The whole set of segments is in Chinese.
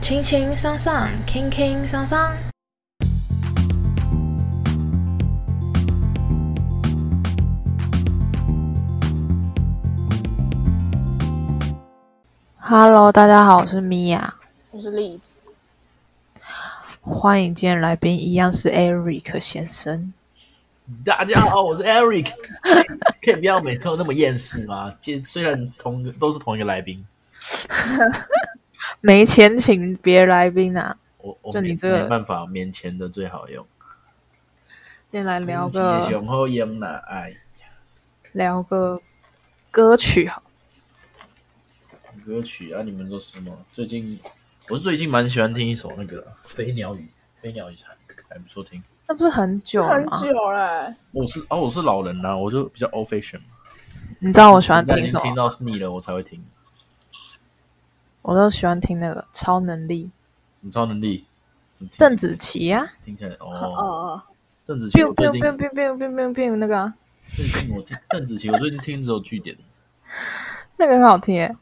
轻轻桑桑，轻轻桑桑。Hello，大家好，我是米娅，我是栗子。欢迎今天来宾一样是 Eric 先生。大家好，我是 Eric。可以不要每次都那么厌世吗？其实虽然同都是同一个来宾，没钱请别来宾啊！我我就你这个没办法，免钱的最好用。先来聊天个气雄厚烟呐，哎呀，聊个歌曲好。歌曲啊，你们都是什么？最近我是最近蛮喜欢听一首那个《飞鸟语》，飞鸟语蝉还不错听。那不是很久很吗？久了，我是哦，我是老人呐、我就比较 old fashion。你知道我喜欢但听什么？已经听到腻了，我才会听。我都喜欢听那个超能力，什么超能力？邓紫棋啊听起来哦哦，哦，邓紫棋近 biu biu biu biu biu biu 那个啊最近我听邓紫棋，我最近听只有据点 那个很好听耶。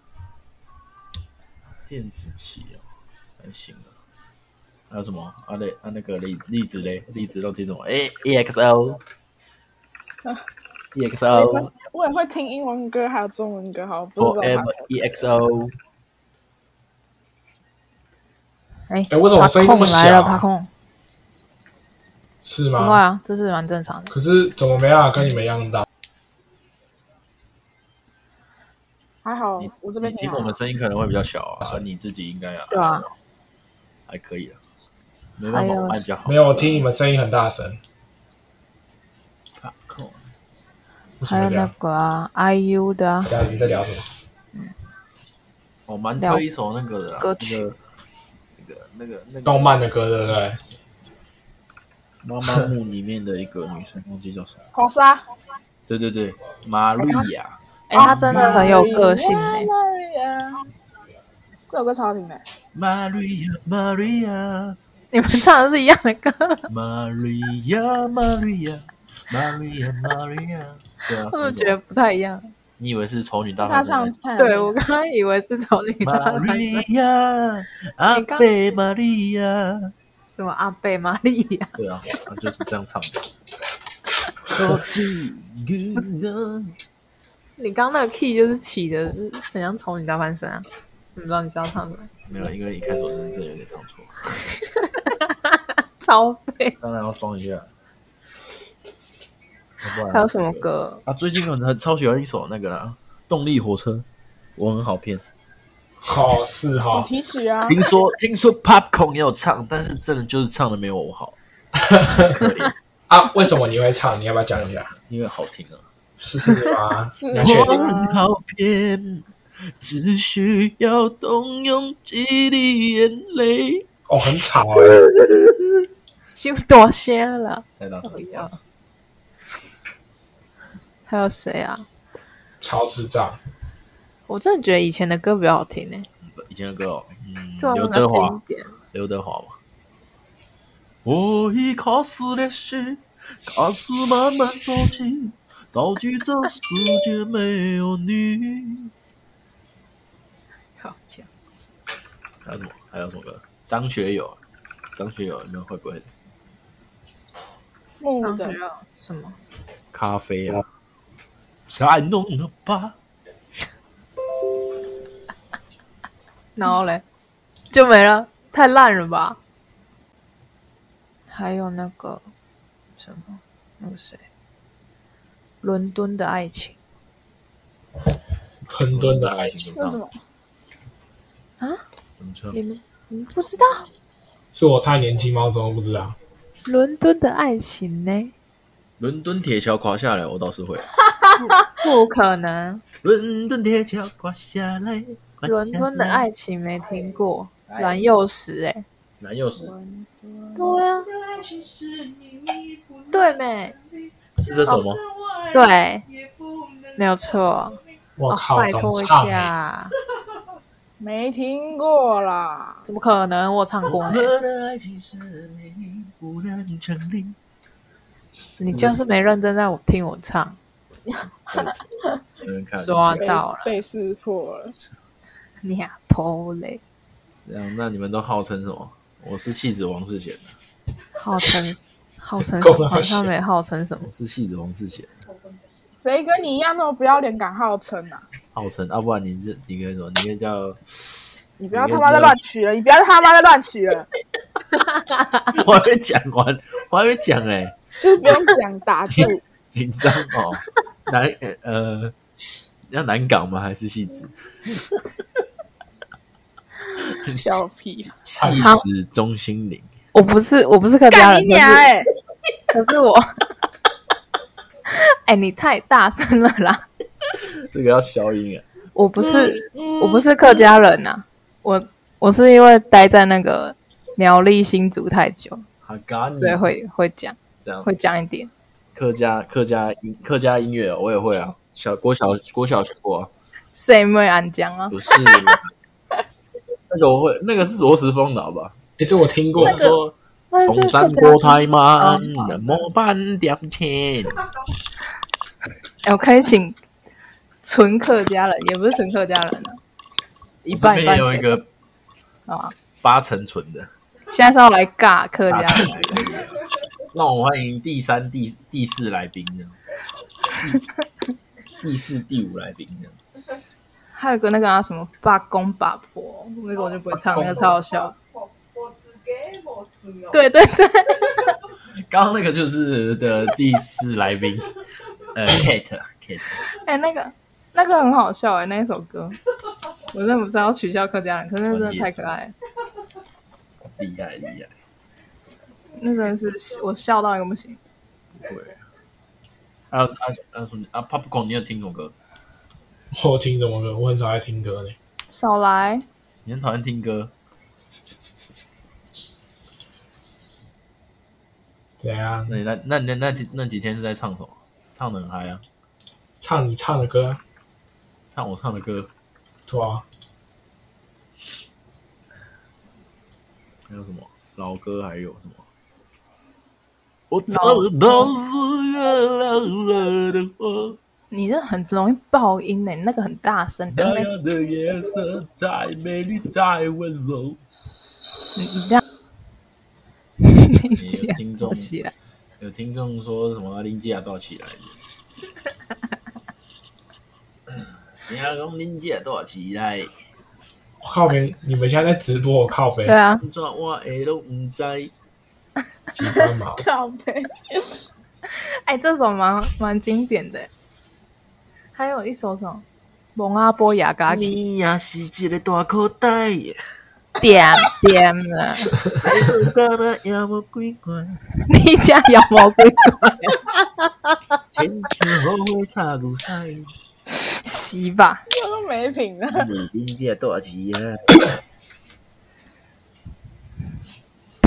电子棋哦，还行啊。还有什么啊？嘞啊，那个例例子嘞，例子都听什么？哎，EXO。EXO 我也会听英文歌，还有中文歌，好，不知道 Forever EXO 哎哎为什么我声音那么小啊控来了，帕控。是不会吗？啊，这是蛮正常的。可是怎么没办法跟你们一样大？还好你，我这边你听我们声音可能会比较小啊，啊你自己应该啊，对啊，还可以啊，没办法，还有我麦比较好。没有，我听你们声音很大声。还有那？个啊，IU 的啊，大家你在聊什么？我蛮推一首那个的啊歌曲那个那个那个动漫的歌对不对？妈妈木里面的一个女生，忘记叫什么。红沙，对对对，玛利亚。哎，她真的很有个性哎。Maria，这首歌超好听的，Maria Maria 你们唱的是一样的歌对啊，我怎么觉得不太一样？你以为是丑女大他翻身？唱对我刚刚以为是丑女大翻身，Maria 阿你刚贝玛利亚什么阿贝玛利亚？对啊，他就是这样唱的。你刚刚那个 key 就是起的，很像丑女大翻身啊！你不知道你是要唱什么？没有，因为一开始我真的真的有点唱错，超废。当然要装一下。还有什么歌？啊？最近很很超喜欢一首那个啦，《动力火车》，我很好骗。好，是主哈。题曲啊，听说听说 Popcorn 也有唱，但是真的就是唱的没有我好，可怜，啊，为什么你会唱？你要不要讲一下？因为好听啊。是吗？是你要确定？我很好骗，只需要动用几滴眼泪。哦，很吵哎。就多些了。太大声不要了，还有谁啊？超智障。我真的觉得以前的歌比较好听呢、以前的歌哦，刘德华，典。刘德华嘛。我已卡死的心，开始慢慢着急，着急这世界没有你。好讲，还有什么？还有什么歌？张学友，张学友，你们会不会？木的当时，要什么？咖啡啊，太浓了吧？然后嘞，就没了，太烂了吧？还有那个什么，那个谁，伦敦的爱情伦敦的爱情为什么？啊？你们你们不知道是我太年轻吗？我怎么不知道？伦敦的爱情呢？伦敦铁桥垮下来，我倒是会。不可能，伦敦铁桥垮下来，伦敦的爱情没听过，阮幼时哎、蓝又时对啊，对没？是这首吗？对，没有错。哦，我靠，拜托一。下，没听过啦，怎么可能？我唱过呢。我的爱情是你就是没认真在我听我唱，抓到了被识破了。你啊，破嘞！这样，那你们都号称什么？我是戏子王世贤的，号称 号称什么？好像没号称什么我。是戏子王世贤，谁跟你一样那么不要脸，敢号称啊？号称啊，不然你是你可以说，你可以叫，你不要他妈再乱取了，你不要他妈再乱取了，我还没讲完，我还没讲哎、就是不用讲打住。紧张哦，南呃，要南港吗？还是戏子？小屁，戏子中心陵，我不是我不是客家人，可是我，哎、你太大声了啦！这个要消音啊。我不是我不是客家人呐、我我是因为待在那个苗栗新竹太久，哈嘎你所以会会讲这样会讲一点。客家客家音客家音乐、哦、我也会啊，小国小国小学过啊，谁没安江啊？不是 那个我会，那个是罗时丰的好吧？哎，这我听过那是东山客家国太慢哦，莫半点钱。哎、我可以请纯客家人，也不是纯客家人啊，一半一半有一个啊。八成纯的，现在是要来尬客家人。让我们欢迎第三、第第四来宾呢，第第四、第五来宾呢。还有一个那个啊什么八公八婆，那个我就不会唱，那个超好笑。对对对，刚刚那个就是的第四来宾，呃，Kate Kate，哎、那个那个很好笑哎、那一首歌，我真的不是要取笑客家人，可是那真的太可爱了，厉害厉害。那真的是我笑到一个不行。对，还有啊啊什么啊，Popcorn，你有听什么歌？我听什么歌？我很少爱听歌呢。少来，你很讨厌听歌？对啊那？你那那那那几那几天是在唱什么？唱的很嗨啊！唱你唱的歌啊，唱我唱的歌，对啊，还有什么老歌？还有什么？我找到是月亮了的我，你这很容易爆音哎、那个很大声，那你样的夜色再美丽再温柔。你这样，听众我起来，有听众说什么林姐都要起来的，你要讲林姐都要起来，靠边！你们现在在直播，我靠背对，啊，怎我会都唔知。几分毛？靠背，哎、这首蛮蛮经典的。欸。还有一首什么《蒙阿波雅嘎奇。你也是一个大口袋，点点了，你家有魔鬼鬼？千秋后悔插牛屎，洗吧，这 都没品了。你林姐都要起来。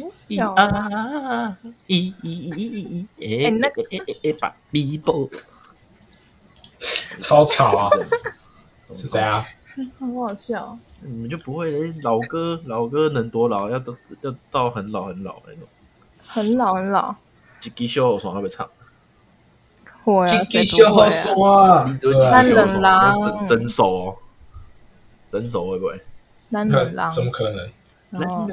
笑啊！咦咦咦咦咦，哎那诶诶诶诶，把米波超吵啊！是谁啊？很好笑。你们就不会嘞？老歌老歌能多老？要到要到很老很老那种。很老很老，一支小雨伞还没唱，会啊，这谁个小不会啊？说啊，你只会对啊几支小雨伞，男人啦那整整首哦，整首会不会？男人郎，怎么可能？然后，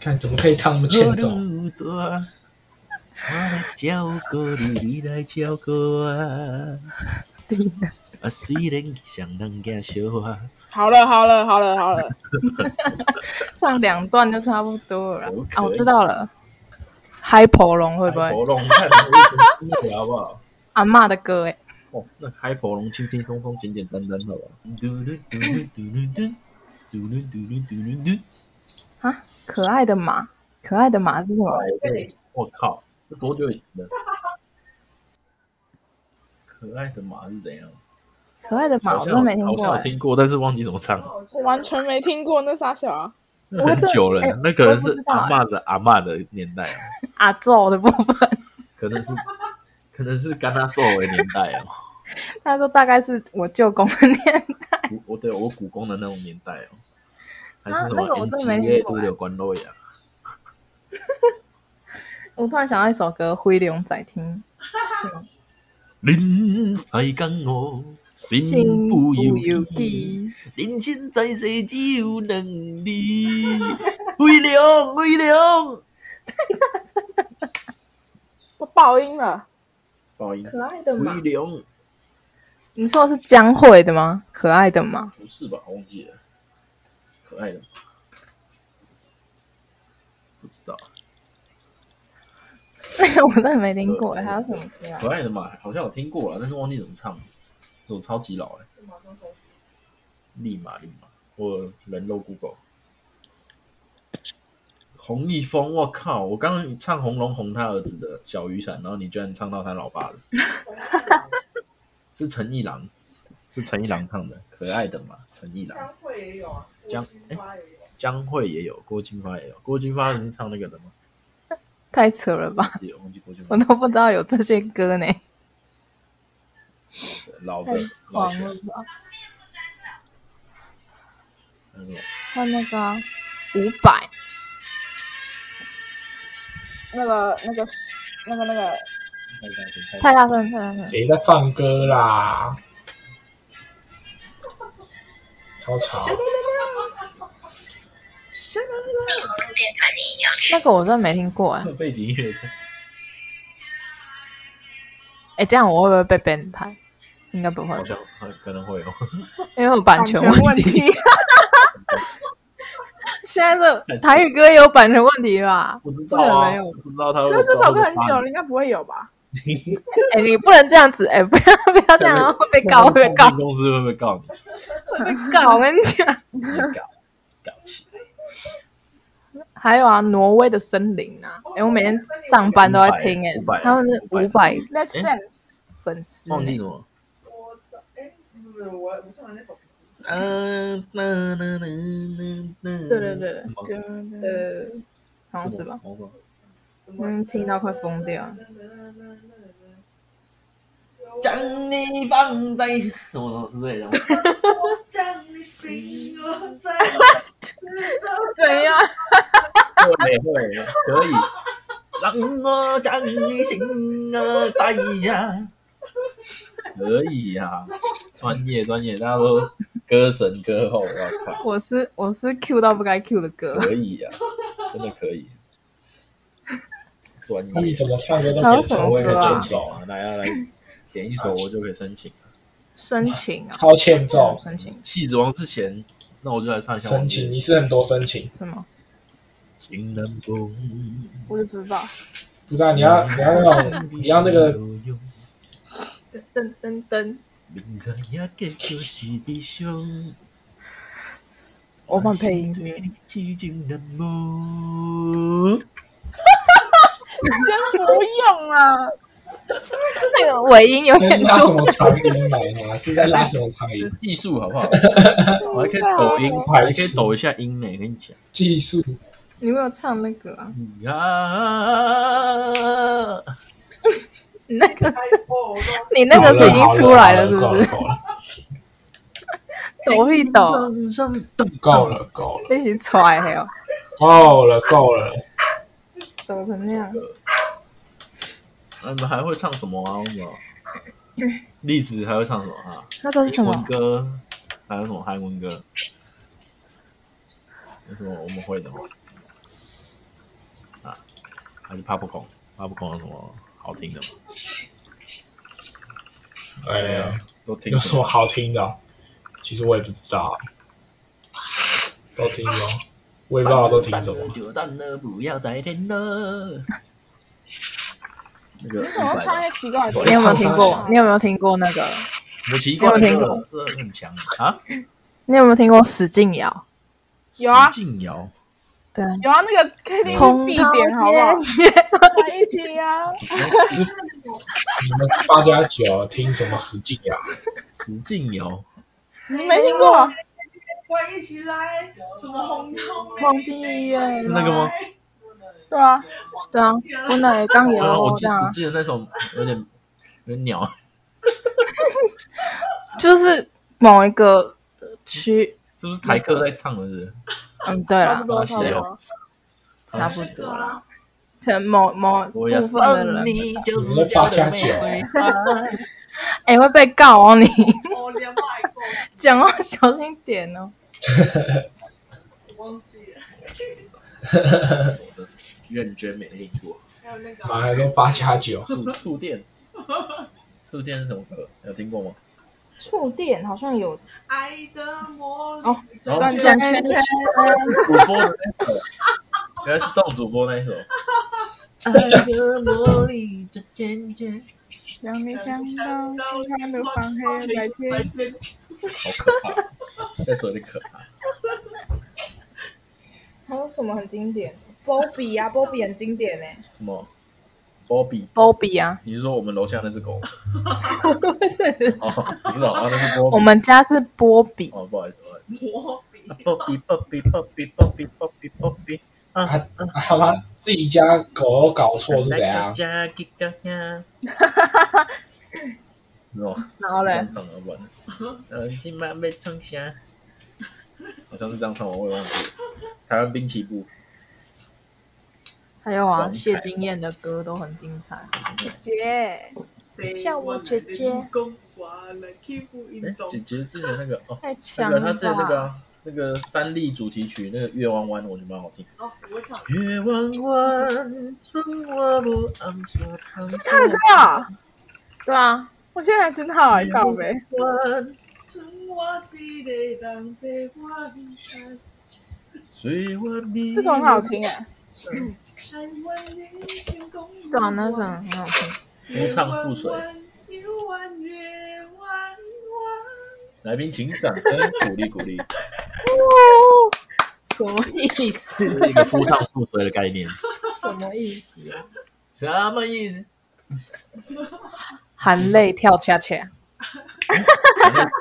看怎么可以唱那么欠揍？我来照顾你，来照顾我。啊，虽然像人家笑话，好了好了好了好了，唱两段就差不多了啦我可以啊！我知道了，嗨婆龙会不会？阿嬷的歌哎，哦，那海婆龙轻轻松松、简简单单，好吧？嘟噜嘟噜嘟噜嘟，嘟噜嘟噜嘟噜嘟。啊，可爱的马，可爱的马是什么？我靠，这多久以前的？可爱的马是怎样？可爱的马，我真的没听过哎。像有听过，但是忘记怎么唱。我完全没听过那傻小啊。那很久了哎，那可能是阿嬷的阿嬷的年代啊，阿奏的部分，可能是可能是跟他作为年代哦。他说大概是我舅公的年代。我对我古公的那种年代哦，还是啊什么那个我真的没延吉听过哎夜都有关洛呀？我突然想到一首歌《灰龙仔听 人在江湖，心心不不由由己。己，人生在世只有两字，灰龙灰龙。都爆音了，爆音，可爱的马威。龙你说的是江蕙的吗？可爱的吗，不是吧？我忘记了，可爱的，不知道。那 个我真的没听过哎。还有什么歌啊？可爱的嘛，好像有听过了，但是忘记怎么唱了。这首超级老哎、立马立马，我人肉 Google。洪一峰，我靠！我刚刚唱《红龙红他儿子的小雨伞》，然后你居然唱到他老爸的，是陈一郎，是陈一郎唱的，可爱的嘛，陈一郎。会也有啊，江也有。江蕙也有，郭金发也有，郭金发是唱那个的吗？太扯了吧！忘记了忘记郭金发我都不知道有这些歌呢，老的太老的狂了吧！那个还有那个五百，那个那个那个那个，太大声太大声！谁在放歌啦？超吵！那个我真的没听过哎。背景音乐在哎，这样我会不会被 ban 台？应该不会好，像可能会有。因为有版权问题。题。现在的台语歌也有版权问题吧？不知道啊，没有不知道他会。可是这首歌很久了，应该不会有吧？哎，你不能这样子，哎，不要不要这样，会被告，会被告，公司会不会告你？会被告。我跟你讲，搞搞起来。还有啊，挪威的森林啊，哎，我每天上班都在听，哎伍佰，他们是伍佰五百 Let's 哎 dance，粉丝呢，忘记什么？我找哎，不是我我唱的那首不是，嗯，那那那那那，对对对？呃，好像是吧？嗯，听到快疯掉。将你放在什么之类的。我将你心窝在怎样？会会可以，让我将你心儿带下。可以呀、专业专业，大家都歌神歌后，我靠，我是我是 Q 到不该 Q 的歌，可以呀、真的可以。专业。那你怎，么唱歌都还有什可以唱，我也可以申请啊，手啊，来啊来，点一首我就可以申请。申请啊，超欠揍，申请。戏子王之前，那我就来唱一下申请，你是很多申请。什么？情难共，我就知道，不知道你要你要那种你要那个噔噔噔，明知影结局是悲伤，我放配音。先不用啊。那个尾音有点在拉什多，么长音来呢？是在拉什么长音？技术好不好？我还可以抖音，我还可以抖一下音呢，跟你讲。技术你没有唱那个啊？啊，你那个你那个是已经出来了，是不是？抖一抖，够了够了一起踹还有够了够了，抖成那样。那你们还会唱什么啊？什么？栗子还会唱什么啊？那个是什么？歌，还有什么韩文歌？有什么我们会的吗？啊，还是 Popcorn？Popcorn 有什么好听的吗？哎呀，都听有什么好听的哦？其实我也不知道，都听哦，我也不知道都听什么。就淡了，不要再听了。那个你怎么唱一些奇怪？你有没有听过？你有没有听过那个？我奇怪你有没有听的过这很强啊！你有没有听过史劲瑶？有啊。史劲瑶，对，有啊，那个 KTV 必点，好不好？在一起呀、你们是八加九听什么？实境呀？石敬瑶，你没听过？欢一起来，什么红豆皇帝医院是那个吗？对啊，对啊，我那也刚有啊，我记这样啊，我记得那首有点有点鸟，就是某一个区，是不是台客在唱的是？嗯，对了差不，多，差不多。差不多了。可能某某部分的人，你就你是八加九哎、会被告哦你，讲话小心点哦。忘记了。认真没听过。还有那个马来都八加九，触触电，触电是什么歌？有听过吗？触电好像有爱的魔力。哦转转圈圈，主播的那首，原来是动主播那一首。爱的魔力这渐渐，让你想到心看的放黑白天。好可怕，这首有点可怕。还有什么很经典？Bobby 啊，Bobby 很经典呢。什么？Bobby，Bobby 啊，你是说我们楼下那只狗吗？哦，不知道啊，那是波比。我们家是波比，哦，不好意思，不好意思。波比，Bobby Bobby Bobby Bobby Bobby Bobby 啊啊他妈自己家狗都搞错是怎样？加吉嘎呀，哦，然后嘞，唱了不然，呃，今晚被冲下，好像是这样唱，我也忘记了。台湾滨崎步，还有啊，谢金燕的歌都很精彩。姐姐，叫我姐姐哎，姐姐之前那个哦，那太强了她了之前那个！啊那个三立主题曲那个月弯弯，我觉得蛮好听。哦，我会唱。月弯弯，春花无暗沙旁。是他的歌啊！对啊，我现在还知道啊，靠呗。弯，剩我一个人在我看，随我迷。这首很好听哎，台湾的星空。对啊，那首很好听。夫唱妇随。来宾请掌声鼓励鼓励，什么意思？是一个夫唱妇随的概念。什么意思啊？什么意思？含泪跳恰恰。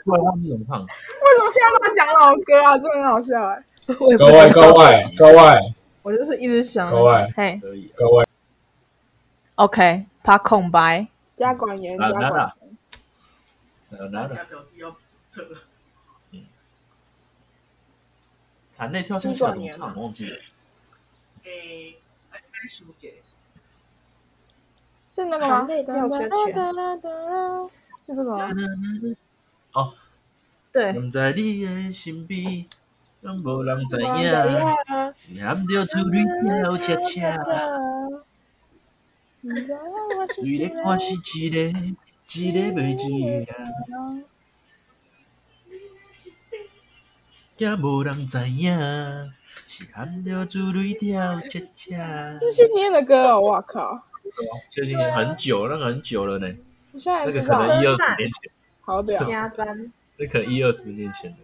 突然忘记怎么唱。为什么现在都在讲老歌啊？真的很好笑哎。我也不各位知道各位各位我就是一直想，各位嘿可以。各位，，OK，怕空白。加管严，啊那加管那呃，拿家，表弟要撤了。弹泪跳下去要怎么唱？我忘记了。诶，哎，该书姐是那个吗？是这首吗？哦，对，不在你的身边，让无人知影。着珠泪跳恰恰，虽然我是一个一个袂一个，也无人知影，是含着珠泪跳恰恰。是谢金燕的歌哦，我靠！最近很久，那个很久了呢，我现在那个，可能一二十年前，好屌。掐簪，那可能一二十年前的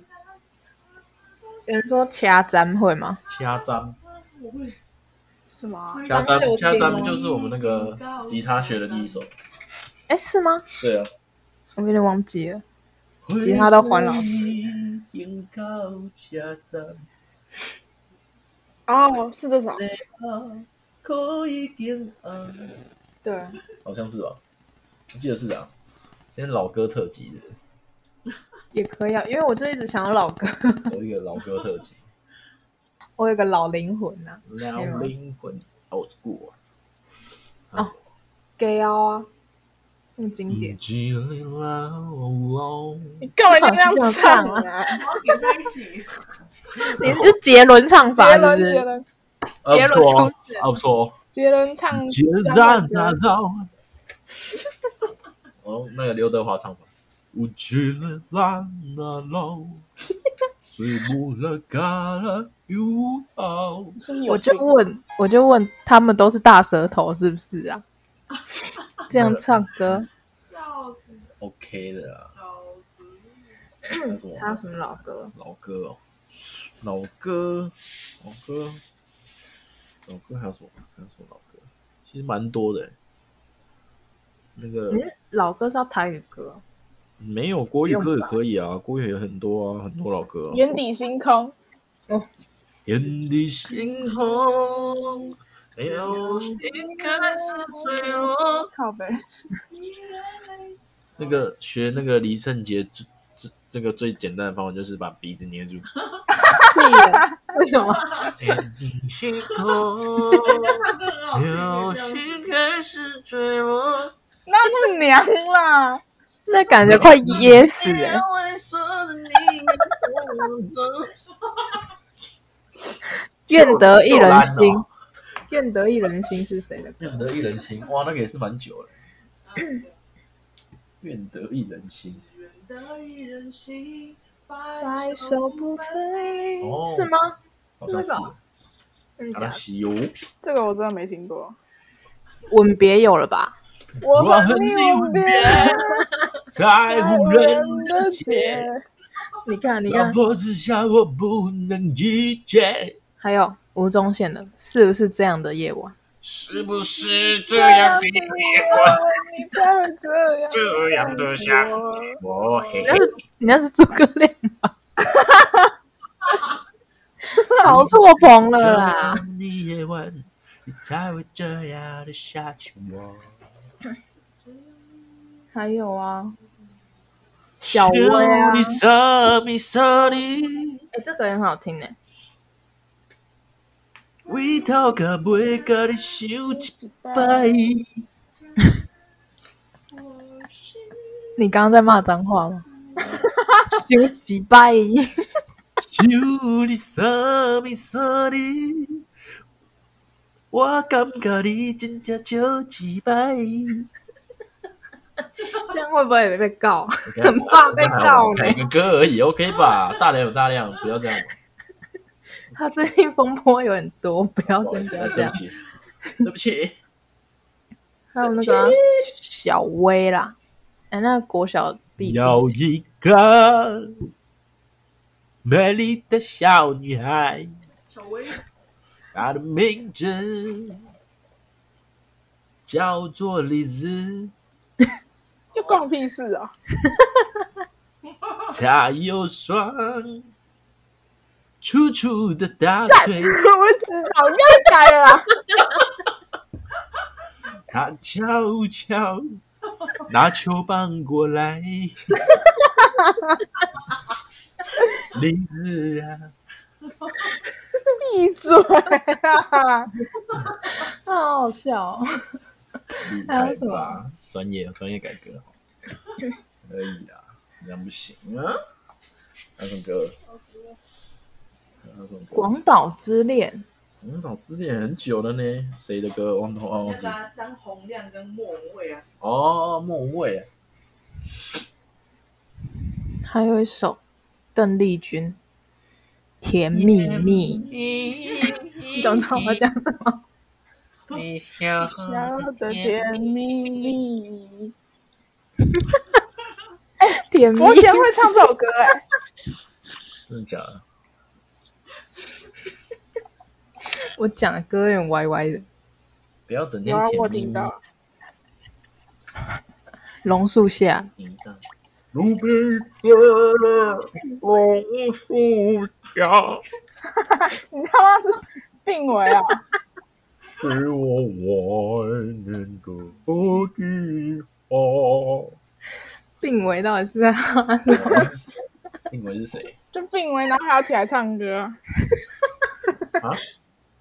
有人说掐簪会吗？掐簪。我会是吗？掐簪，掐琴吗簪就是我们那个吉他学的第一首。哎，是吗？对啊，我有点忘记了。吉他都还老师哦，是这首。可以点暗。对，好像是吧？我记得是啊。今天老歌特辑的，也可以啊，因为我就一直想要老歌，有一个老歌特辑，我有个老灵魂呐、老灵魂 old school 啊。哦 gay 啊，那么经典。你干嘛就这样唱啊？我要连在一起。你是杰伦唱法杰是不是？伦杰伦杰伦出世啊，不错哦。杰伦唱杰江然歌。哦，那个刘德华唱法。我就问，我就问他们都是大舌头是不是啊？这样唱歌，笑死，OK 的啊，笑死。还有什么还有什么老歌？老歌哦？老歌，老歌，老歌还有什么？还有什么老歌？其实蛮多的欸。那个你是老歌是要台语歌？没有国语歌也可以啊，国语有很多啊，很多老歌、啊。眼底星空，哦眼底星空，流星开始坠落。靠背。那个学那个李圣杰，这这这个最简单的方法就是把鼻子捏住。屁耶为什么？眼底星空，流星开始坠落。那么娘啦！那感觉快噎死哎！愿得一人心，愿得一人心是谁的？愿得一人心，哇，那个也是蛮久了。愿得一人心愿得一人心，白首不分哦是吗？好像是那个真的假的？阿西游。这个我真的没听过。吻别有了吧？我我和你吻别，在无人的街，你看，你看，婆之下我不能拒绝。还有吴宗宪的，是不是这样的夜晚？是不是 这样的夜晚，你才会这样这样的想我嘿嘿你那是你那是诸葛亮吧？搞错棚了这啦！样的夜晚，你才会这样的想起我。还有啊，小薇啊，哎，这个也很好听呢。为头甲袂甲你想一摆。你刚刚在骂脏话吗？想几摆，想你傻咪傻你，我感觉你真正少一摆。这样会不会被告？很怕被告呢改个歌而已，OK 吧？大量有大量，不要这样。他最近风波有很多，不要真不要这样对不。起。还有那个啊小薇啦，哎，那个国小必有一个美丽的小女孩，小薇，她的名字叫做李子，就关我屁事啊！她有双粗粗的大腿，我知道，不要改了啦。她悄悄拿球棒过来，林子啊，闭嘴啊！好好笑还有什么？专业专业改革，可以啊，这样不行啊。还有什么歌？广岛之恋，广岛之恋很久了呢，谁的歌？忘忘忘记那个。啊张洪亮跟莫文蔚啊，哦，莫文蔚啊，还有一首邓丽君《甜蜜蜜》，你懂知道我要讲什么？你笑笑着甜蜜蜜。甜蜜国 贤会唱这首歌哎、真的假的？我讲的歌有点歪歪的。不要整天甜蜜蜜。我听到。榕树下，路边的榕树下，你他妈是病危啊！是我怀念的地方。病危到底是在哪里？定为是谁就病危，然后还要起来唱歌。啊？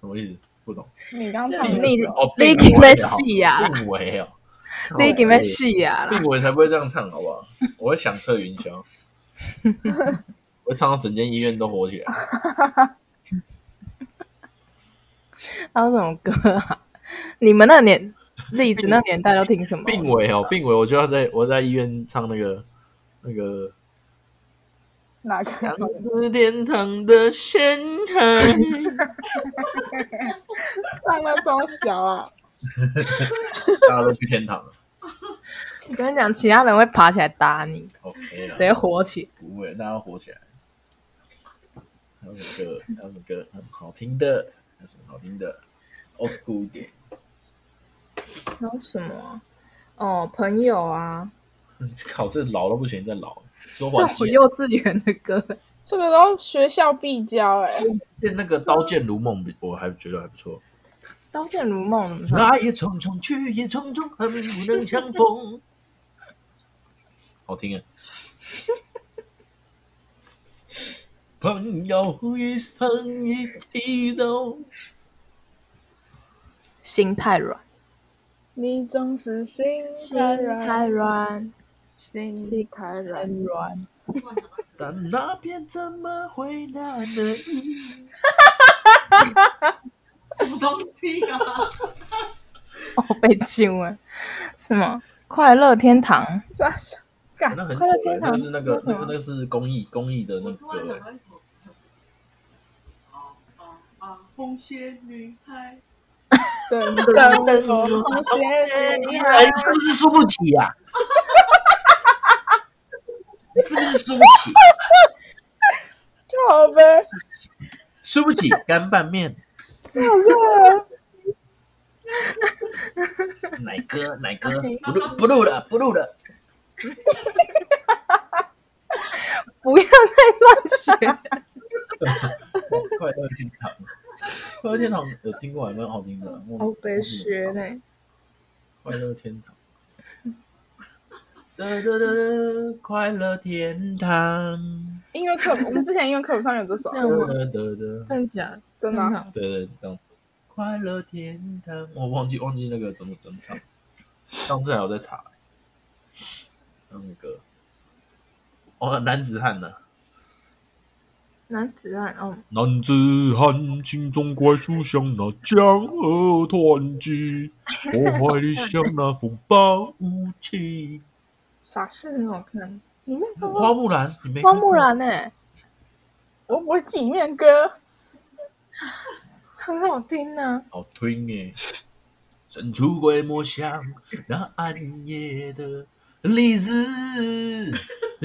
什么意思？不懂。你刚刚唱的你已经哦，你已病危经在戏啊病危哦，你给没戏啊啦病！危才不会这样唱，好不好？我会响彻云霄，我会唱到整间医院都火起来。还有什么歌啊？你们那年栗子那年代都听什么？病危哦，病危，我就要在我在医院唱那个那个哪个？像是天堂的仙台。唱那装小啊！大家都去天堂了我跟你讲，其他人会爬起来打你，，OK 了，谁火起？不会，大家火起来。还有什么歌？还有什么歌很好听的？还有什么好听的？old school 一点。还有什么啊？哦，朋友啊，嗯 靠，这老都不行，再老。周这我幼稚园的歌，这个都学校必教哎、见那个《刀剑如梦》，我还觉得还不错。《刀剑如梦》？来也匆匆，去也匆匆，恨不能相逢。好听啊！朋友一生一起走，心太软，你总是心心太软，心心太软。软。但那边怎么会那么硬？什么东西啊？哦，被救了，什么？快乐天堂，啥啥？干那很快乐天堂个是那个那个那个是公益公益的那个？啊啊啊！红鞋女孩，噔噔噔，红鞋女孩是不是输不起呀、你是不起？就好呗。输不起干拌面。奶哥，奶哥，不录不录了，不录了。不要再乱学。快乐天堂，快乐天堂有听过，还蛮好听的。好悲学呢。快乐天堂。哒哒哒，快乐天堂。音乐课，我们之前音乐课本上有这首，吗？真的假的？真的、对对，这样。快乐天堂，我忘记忘记那个怎么怎么唱。上次还有在查，那个哦，男子汉呢、男子汉哦，男子汉，心中怪树像那江河湍急，我怀里像那风暴无情。傻事，是很好看。里面花木兰，你没花木兰呢，我不会记里面的歌。很好听呢。好听耶！神出鬼没像那暗夜的栗子。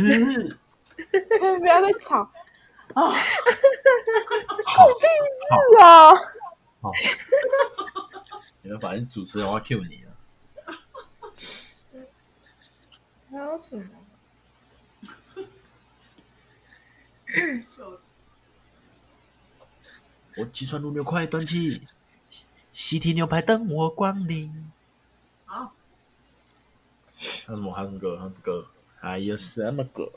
可以不要再吵啊！好，是啊，好，你们反正主持人我要 Q 你了。还有什么？笑死！我气喘如牛快断气，西西提牛排等我光临。好，还有什么？还有什么歌？还有什么歌？还有什么歌？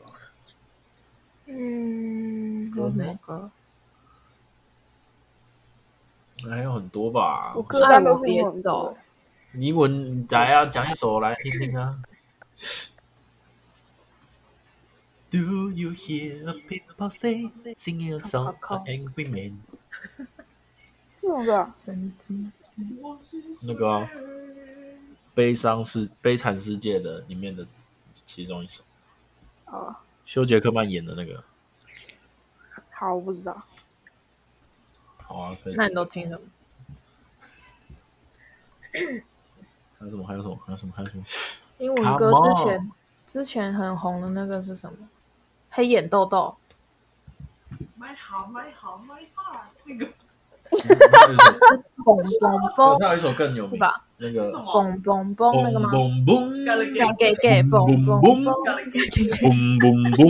嗯，还有什么歌？还有很多吧。我歌单都是英爱我文别走歌。英文来啊，讲一首来听听啊。Do you hear people say singing a song of angry men？这种歌，神经。那个啊悲伤世悲惨世界的里面的其中一首，哦，修杰克曼演的那个。好，我不知道。好啊，可以。那你都听什么？还有什么？还有什么？还有什么？还有什么？英文歌之前之前很红的那个是什么？黑眼豆豆。买好买好买好那个嘣嘣嘣，他有一首更有名，是吧？那个什么？嘣嘣嘣那个吗？嘣嘣干了给两给给嘣嘣嘣。干了给嘣嘣嘣嘣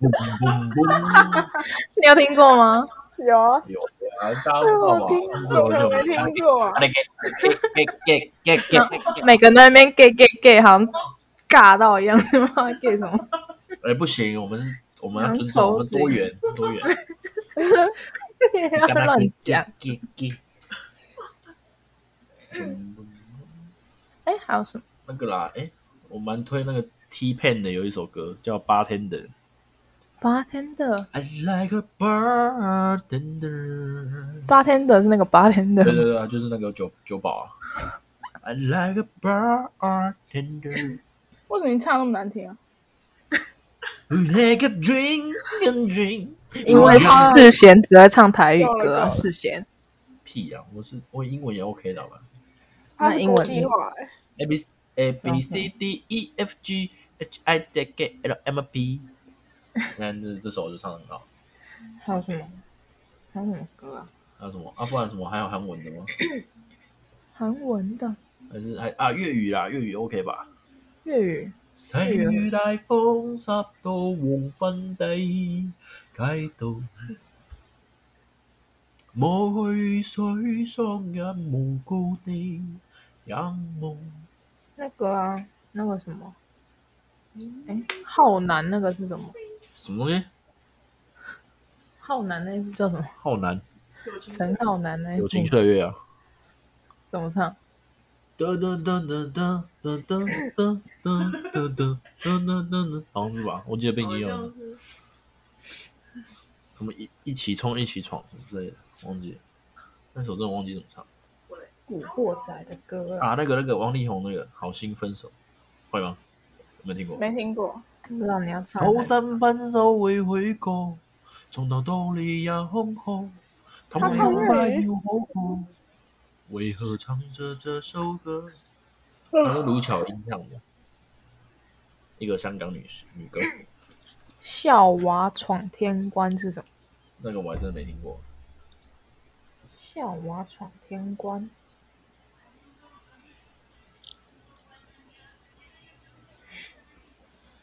嘣嘣，你有听过吗？有啊，有啊，大家知道吧？这首我很有没名。听过啊。给给给给给给，每个人在那边给给给，好像尬到一样，是吗？给什么？哎，不行，我们是我们要尊重，我们多元多元。不要乱讲。哎，还有什么？那个啦，哎，我蛮推那个 T Pen 的有一首歌叫《Bartender》。bartender I like a bartender。bartender 是那个 bartender 对对对，就是那个酒酒保啊。I like a bartender 为什么你唱那么难听啊？Like a drink and drink。因为世贤只会唱台语歌啊，世贤。屁啊！我是我英文也 OK 的好吧它是国那英文际化哎。？A B A B C D E F G H I J K L M P。那这这首就唱得很好。还有什么？还有什么歌啊？还有什么啊？不然什么还有韩文的吗？韩文的还是还啊粤语啦？粤语 OK 吧？粤语，細雨大风，湿到黄昏地，街道抹去水，双眼無高地，仰望。那个啊，那个什么，哎，浩南那个是什么？什么东西？浩南那一部叫什么？浩南陈浩南那一部友情岁月啊！怎么唱？噔噔噔噔噔噔噔噔噔噔噔噔噔噔，好像是吧？我记得背景有好像是什么一一起冲一起闯什么之类的，忘记了。那首真的忘记怎么唱古惑仔的歌啊，那个那个王力宏那个好心分手，会吗？没听过？没听过。不知道你要唱好哪个。心分手會許過，從頭到尾也空虛，他們唱粵語都快要好過，為何唱着这首歌？那是卢巧音唱的，一个香港女女歌手，笑娃闯天关是什么？那个我还真的沒聽過。笑娃闯天关，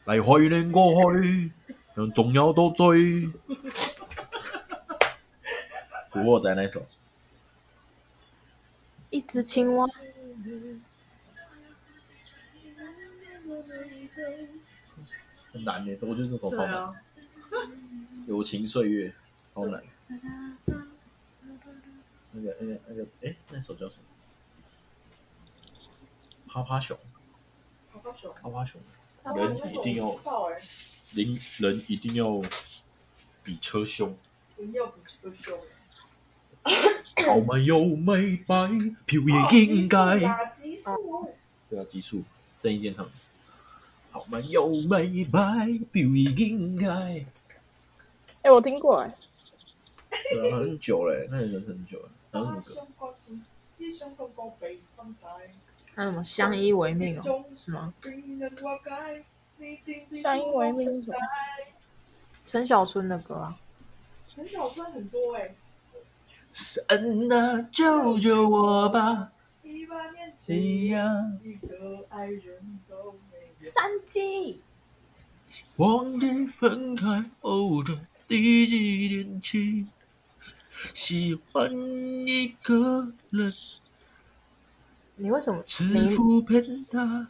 嚟去年過去，人仲有多追。古惑仔那首，一只青蛙。很難的，我覺得這首超難。对啊，友情岁月，超难。那个、那个、那个，哎，那首叫什么？趴趴熊，趴趴熊，趴趴熊，人一定要人人一定要比車兇。人要比车凶，好吗？又美白，皮也应该。对啊，急速，正义健唱。好吗？又美白，皮也应该。哎、我听过哎、欸啊，很久嘞，那也是很久了。然后什么歌？还有什么相依为命哦？什么？相依为命什么？陈小春的歌啊。陈小春很多哎、神啊，救救我吧！一把年纪呀，一个爱人都没有。三季。忘记分开后的第几天起，喜欢一个人，你为什么？似你乎变大。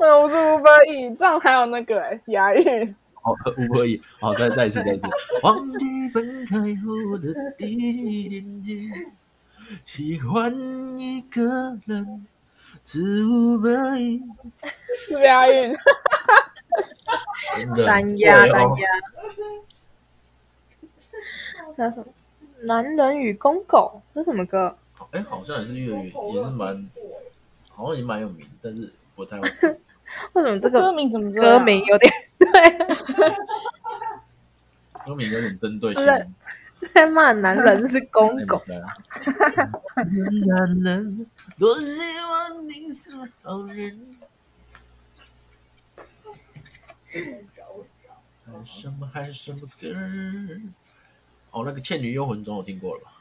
我是五百亿，这样还有那个哎、押韵。好，不可以，好，再再一次，再一次。忘记分开后的第几天起，喜欢一个人，似乎可以。是押韵。真的，单压对哦单压。那什么？男人与公狗，这什么歌？哎，好像也是粤语，也是蛮，好像也蛮有名，但是不太会。为什么这个歌名怎么这样歌名有点 对？歌名有点针对性是。在在骂男人是公狗那不？在啊。男人多希望你是好人。还什么还什么歌？哦，那个《倩女幽魂》总有听过了吧？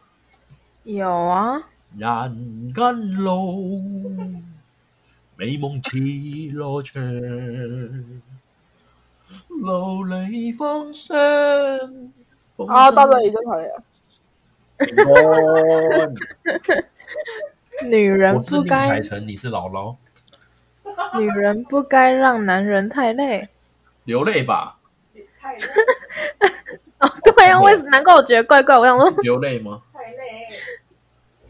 有啊，人間路，美梦似罗唱，流离芳香。啊，得啦，你真系啊！女人不该，彩成你是姥姥。女人不该让男人太累，流泪吧。太 累哦，对呀、为什么？难怪我觉得怪怪，我想说流泪吗？太累，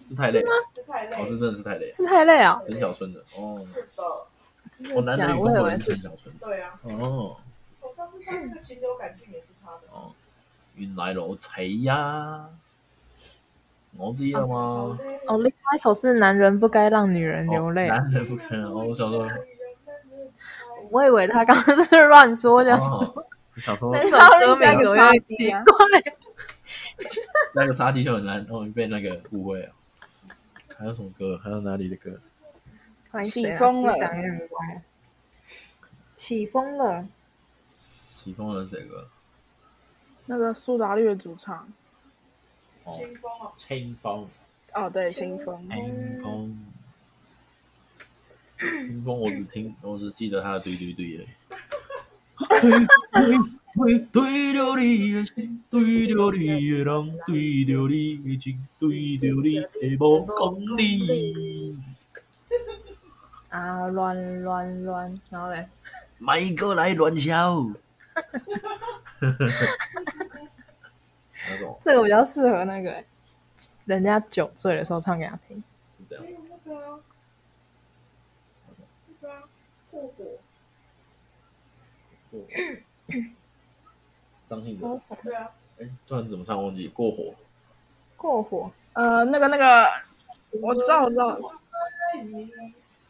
是太累吗？太累哦，，是真的是太累。是太累啊？陈小春的哦，是的，真我男人的假的？与公狗也是我以为是陈小春对啊，哦。我上次唱那个禽流感菌也是他的，哦，原來如此呀！我知道好嗎？累哦，另外一首是男人不该让女人流泪。哦男人不该让。哦我想说，我以为他刚刚是乱说，这样子。哦，我想说那首歌名怎么有点奇怪？那个沙地就很难，哦，被那个误会了。还有什么歌？还有哪里的歌？起风了。起风了，起风了是谁歌？那个苏打绿的主唱，哦，清风哦，清风，哦，对，清风，清风，清风，我只听，我只记得他的对对。对 对对着你的心，对着你的人，对着你的情，对着你的无公里。啊，乱乱乱，然后嘞，麦过来乱笑。这个比较适合那个欸人家酒醉的时候唱给他听。是这样还，有那个。张信哲，对啊，哎，突然怎么唱忘记过火？过火，呃，那个那个，我知道，我知道，爱你，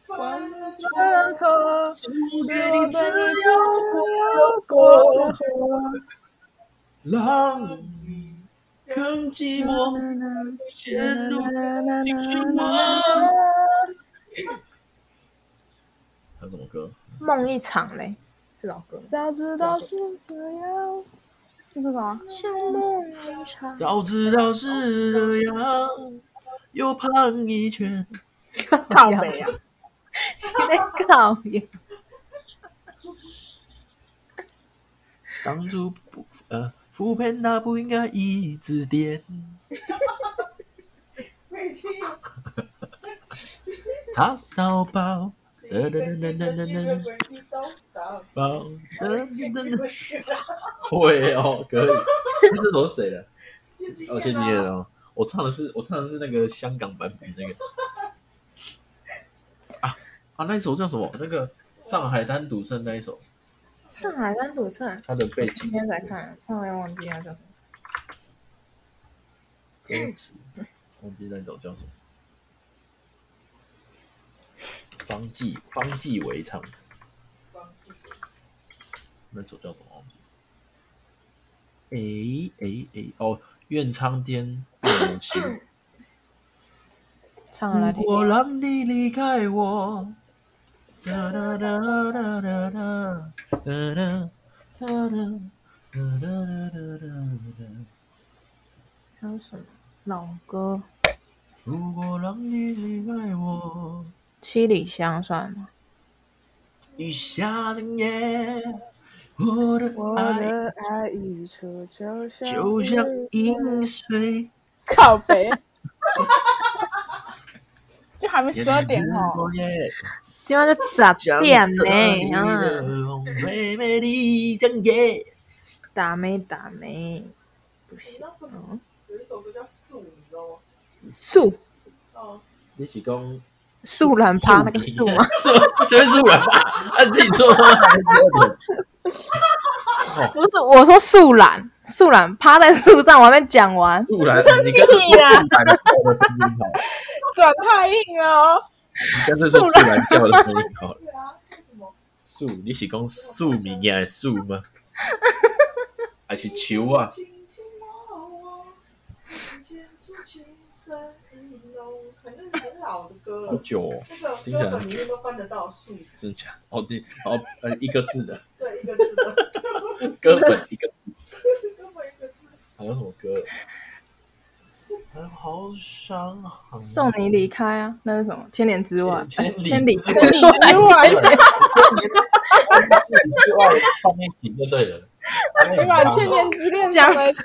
犯了错，错错，输给给你只我的有过过火，让你更寂寞，陷入情绪我。还有什么歌？梦一场嘞，是老歌吗。早知道是这样，是这个吗？像梦一场，早知道是这样，又胖一圈。靠北啊！现在搞呀，当初不呃扶贫那不应该一直点，没气，叉烧包，一个接个接个鬼地都打，包，接个鬼会哦，可以。这首是谁的？哦，谢金燕哦。我唱的是我唱的是那个香港版本那个。啊啊，那一首叫什么？那个上海滩赌圣那一首，上海滩赌圣，他的背景今天才看，突然忘记它叫什么。歌词，忘记那首叫什么。方季方季韦唱，那首叫什么？忘记。诶诶诶，哦，愿苍天变我心。唱来听听。我让你离开我。哒哒哒哒哒哒哒哒哒哒哒哒哒哒哒还有什么老歌？如果让你离开我，七里香算吗？一下子夜，我的我爱的爱一出就像就像饮水，靠北，就还没十二点哦。哦。今晚就十点没，啊。打没打没，不行。那个有一首歌叫《素》，你知道吗？素哦，你是讲树懒趴那个树吗？就是树懒，他自己坐。不是，我说树懒，树懒趴在树上，我还没讲完。树懒，你个屁正转的同哦。你。转太硬了。树懒叫的。什么树？你是讲树名 还是树吗？还是球啊？轻轻摸我，牵出情深意浓，反正很老的歌了。好久哦，那个歌本里面都翻得到“数真假？哦第，哦呃一个字的”，对，一个字的，歌本一个字，歌本一个字。还有什么歌？好想送你离开啊，那是什么？千年之外，千里千里之之之外之外放一起就对了。你把千年之恋讲放在一起，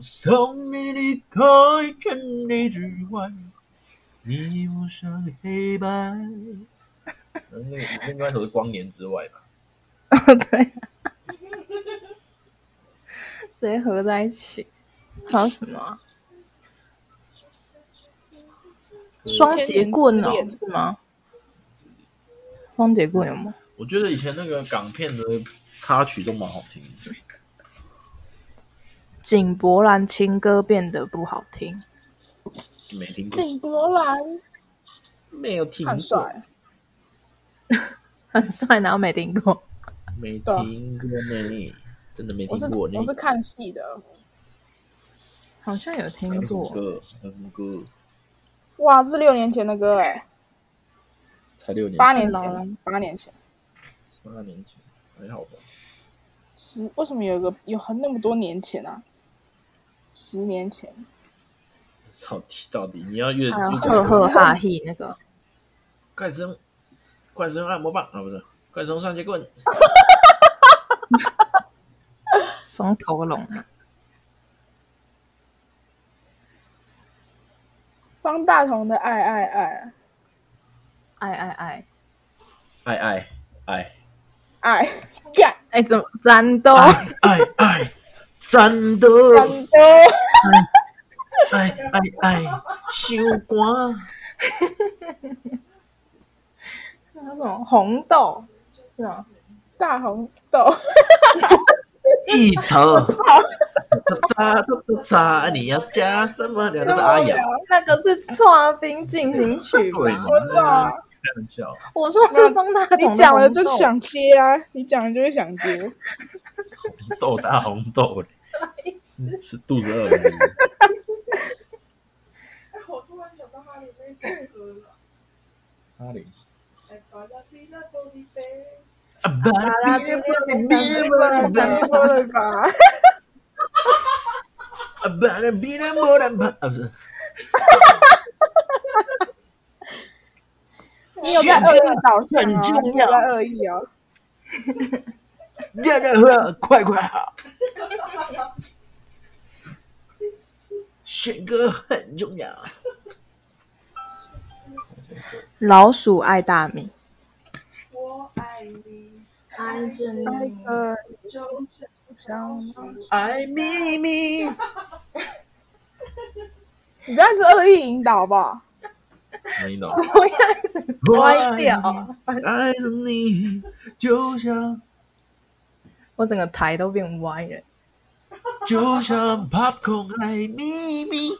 送你离开千里之外，你无声黑白。那个另外一首是光年之外吧？对，直接合在一起。还有什么啊？双节棍哦，是吗？双节棍有吗？我觉得以前那个港片的插曲都蛮好听的。井柏然情歌变得不好听，没听过，井柏然没有听过，很帅，很帅，然后没听过。没听过呢，真的没我是听过呢我。是看戏的，好像有听过，歌？还有什么歌？哇，这是六年前的歌哎，才六年，八年老了前，八年前，八年前，还好吧？是为什么有一个有很那么多年前啊？十年前，到底到底你要越赫赫哈嘿那个。快使用快使用按摩棒啊，不是快使用双节棍，双头龙，方大同的爱爱爱。爱爱爱。爱爱爱。爱，干。哎，怎么战斗？爱爱爱，战斗，真的爱爱爱，伤寒，那什么红豆是吗？大红豆，一头，叉叉叉，你要加什么料？那是阿雅，那个是《创冰进行曲》对吧？嘛？开玩笑，我说这方大同你讲了就想接啊，你讲了就会想接。红豆大红豆，是。是肚子饿了是不是。哎，我突然想到哈林那首歌了。哈林，哎，巴拉比拉波利贝，啊巴拉比拉巴拉说了吧？啊巴拉比拉莫兰巴啊不是，你有在恶意导向很哦，重要。你有在恶意哦。热热热，快快好，选歌很重要。老鼠爱大米，我爱你，爱着你。个就像爱秘密，你不要是恶意引导吧？没懂。不要一直歪掉，爱着你，就像我整个台都变歪了。就像 popcorn 爱秘密。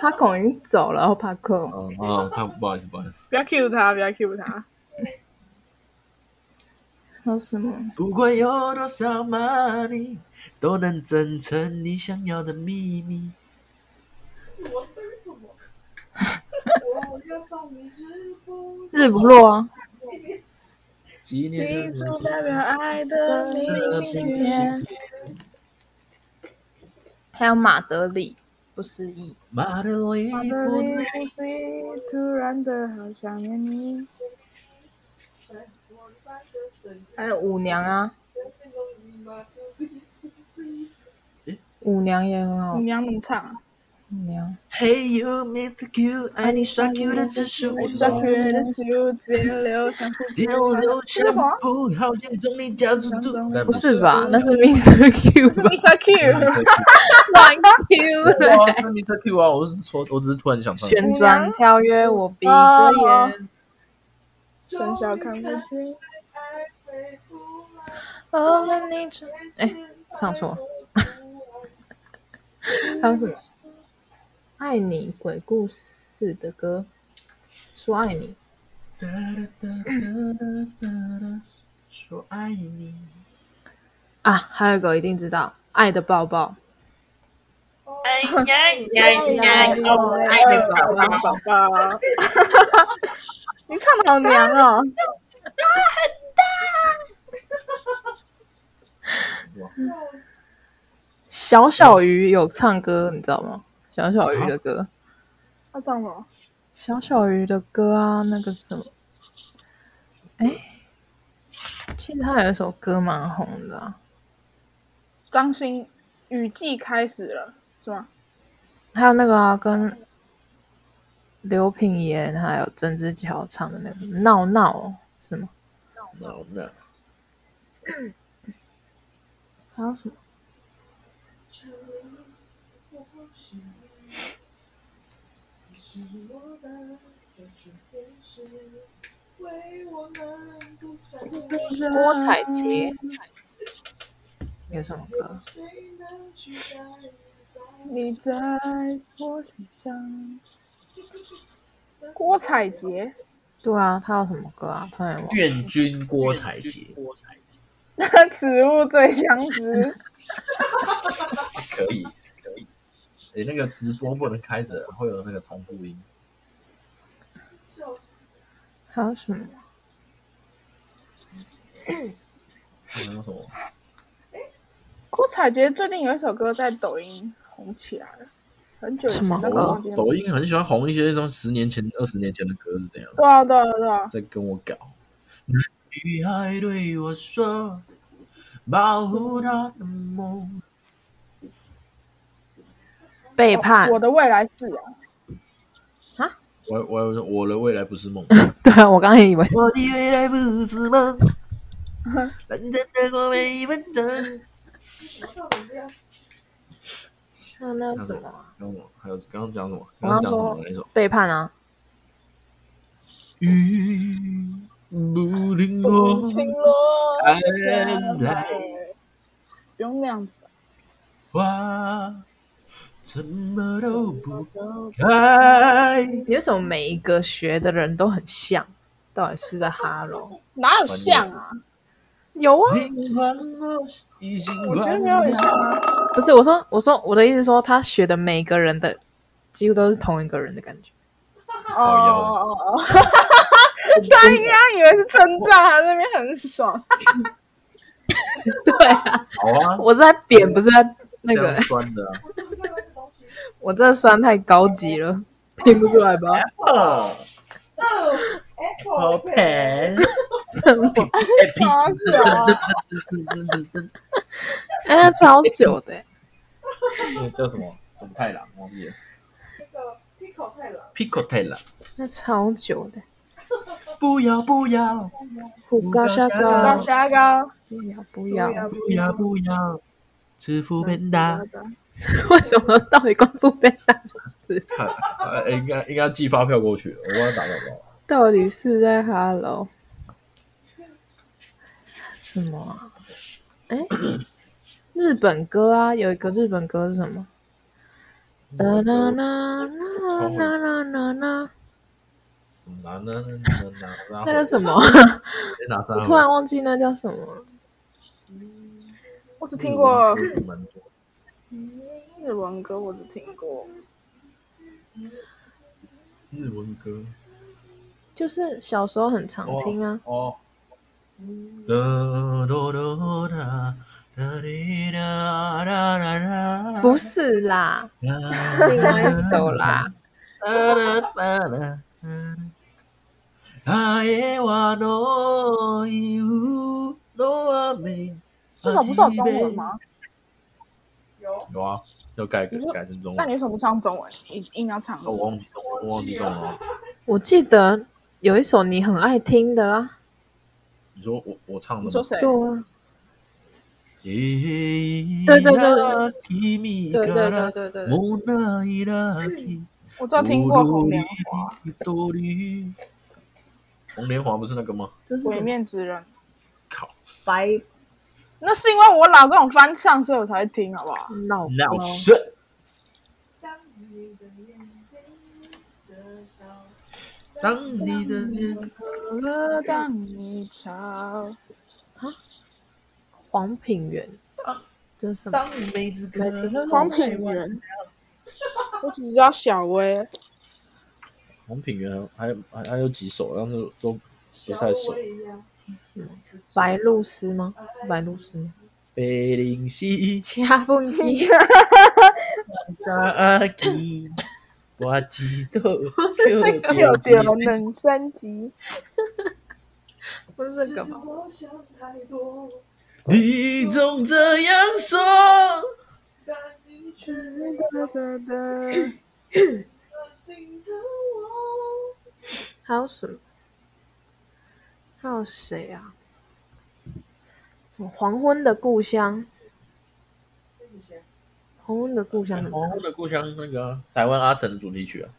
他孔已经走了，然后帕克哦哦，他不好意思，不好意思。不要 cue 他，不要 cue 他。还有什么？不管有多少 money，都能真成你想要的秘密。我等什么？我要送你日不日不落啊，纪念记住代表爱的明信片。还有马德里不思议，马德里不思议突然的好想念你。还有舞娘啊，舞娘也很好舞，娘怎么唱啊？舞娘 Hey you Mr. Q，爱你耍 Q 的只是我。小 Q 的手边流向不天流向不好像中你加速度，不是吧？那是 Mr. Q 吧 Mr. Q，乱 Q 了。哇，是 Mr. Q 啊！我是说，我只是突然想唱。旋转跳跃，我闭着眼。生肖看不见。哦，你这哎，唱错。还有什么？爱你鬼故事的歌，说爱你。哒哒哒哒哒哒，说爱你。啊，还有一个一定知道，《爱的抱抱哎呀呀呀！哦，爱爱的宝宝宝。宝宝宝，你唱的好娘哦！》。小小鱼有唱歌，你知道吗？小小鱼的歌，他唱什么？小小鱼的歌啊，那个什么，哎，其实他有一首歌蛮红的、啊，张馨雨季开始了，是吗？还有那个啊，跟刘品言还有郑智乔唱的那个《闹闹》是吗？闹闹，还有什么？郭采洁有什么歌？你在我心上。郭采洁，对啊，他有什么歌啊？突然忘愿君郭采洁，此物最相思。可 以可以。诶，那个直播不能开着，会有那个重复音。还有什么？还有什么？彩杰最近有一首歌在抖音红起来了，很久什么，我但是我忘记了抖音很喜欢红一些什么十年前、二十年前的歌是怎样，对啊，对啊，对啊，在跟我搞。女孩对我说：“保护她的梦。背叛我。的未来是啊，我”我我我的未来不是梦，对啊，我刚刚也以为我的未来不是梦，认真的过每一分钟。我到底这样？还有那什么啊刚刚还有刚刚讲什么？刚刚刚讲什么说那一首？背叛啊？雨不停落，青落爱来不用那样子，花怎么都不开。你为什么每一个学的人都很像？到底是在哈喽？哪有像啊？有啊，我觉得没有很像啊。不是我说，我说我的意思说，他学的每个人的几乎都是同一个人的感觉。哦哦哦哦，他应该以为是称赞，他那边很爽。对啊，好啊，我是在扁，不是在那个。酸的啊。我这酸太高级了，听不出来吧？哦 Apple Pen，什么？哎，那超久的 叫什么？什么太郎？忘记了。那个 Pico 太郎，Pico 太郎。那超久的。不要不要虎高沙高高，虾高，不要不要，不要不要，吃福变大。为什么到底光复被打什么事？看，呃，应该应该寄发票过去，我帮他打广告。到底是在 Hello 什么啊？哎，日本歌啊，有一个日本歌是什么？啦啦啦啦啦啦啦啦，什么啦啦啦啦那个什么，我突然忘记那叫什么。我只听过蛮多。日文歌，我只听过。日文歌就是小时候很常听啊，哦。哒哒哒哒哒滴哒哒哒哒不是啦，哒另外一首啦。哒哒哒哒哒愛はのいうの雨这首不是有中文吗？ 有有啊，要改改你说改成中文。那你为什么不唱中文？硬硬要唱哦我忘记中文，我忘记中文了。我记得有一首你很爱听的啊，你说我我唱的吗？你说谁？对啊，对对对对对对对对对对，もないだけ我只有听过《红莲华》一人红莲华不是那个吗？《鬼这是什么面之刃》，靠，白 那是因为我老跟我翻唱，所以我才会听，好不好？闹闹钟事。当你的眼睛这笑，当你的眼了，当你吵，黄品源啊，这是什么？当梅子黄品源，我只知道小薇。黄品源还有还还有几首，但是都不太熟。白露思吗？白露思，白灵，哈哈哈！我，个级，不是这个吗？你总这样说，还有什么？还有谁啊？黄昏的故乡？黄昏的故乡很黄昏的故乡那个啊台湾阿成的主题曲啊。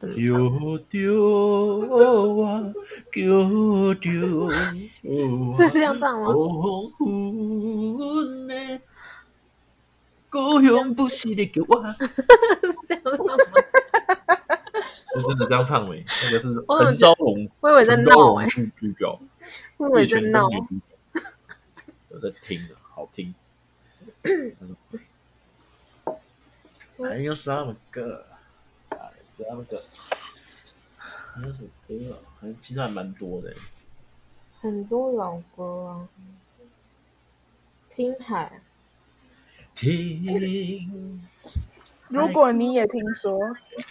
丢丢啊，丢丢我。是这样唱吗？黄昏的故乡不是你给我，是这样唱吗？就真的这样唱没？那个是陈昭荣，我以为在陈昭闹哎、荣主主角，我以为在闹跟。女主角，有在听的，好听。还有什么歌？还有什么歌？还有什么歌啊？还其实还蛮多的欸。很多老歌啊，听海，听，如果你也听说，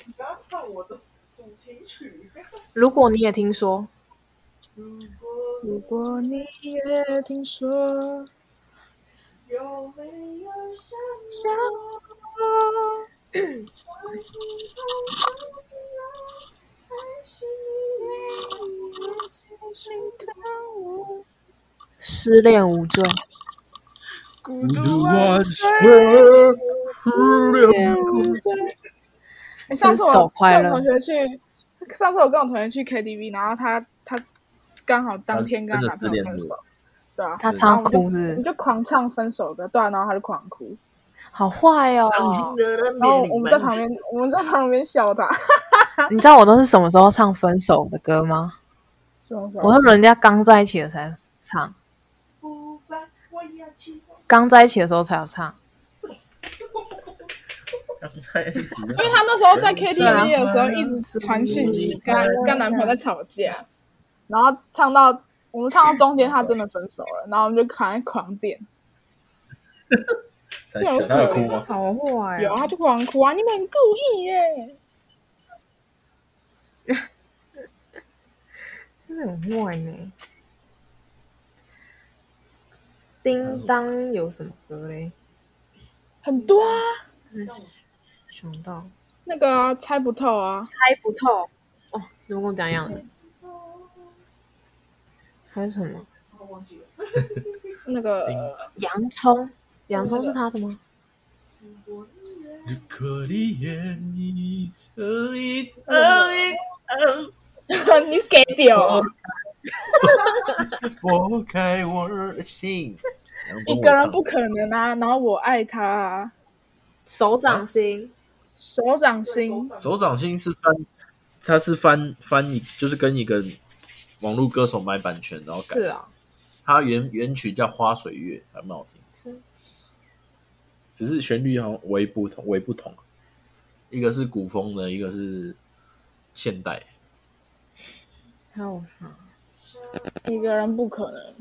你不要唱我的主题曲。如果你也听说，如果你也听说，有没有想想过，传不到还是你心疼我，失恋无罪，孤独独万万岁岁，失恋无罪。哎，上次分手我跟我同学去，上次我跟我同学去 KTV，然后他他刚好当天跟他男朋友分手，对啊，他唱哭是不你？就狂唱分手歌，对啊，然后他就狂哭，好坏哦！然后我们在旁边，我们在旁边笑他，你知道我都是什么时候唱分手的歌吗？什么时候？我是人家刚在一起的才唱，不管我要去刚在一起的时候才有唱。刚在一起，因为他那时候在 KTV 的时候一直传讯息，跟跟男朋友在吵架，然后唱到我们唱到中间，他真的分手了，然后我们就赶快狂点，三小，他有哭吗？好坏有啊他就狂哭啊，你们很故意耶，真的很坏呢。叮当有什么歌嘞？很多啊，想到那个啊猜不透啊，猜不透哦，怎么跟我讲一样的？还有什么？我忘记了。那个洋葱，洋葱是他的吗？你也如果你这一等一等，你给丢，拨开我的心。一个人不可能啊，然后我爱他啊，手掌心，手掌心，手掌心是翻，他是翻翻译，就是跟一个网络歌手买版权，然后改。是啊，它原原曲叫《花水月》，还蛮好听，只是旋律好像为不同，为不同。一个是古风的，一个是现代。还有啥？一个人不可能，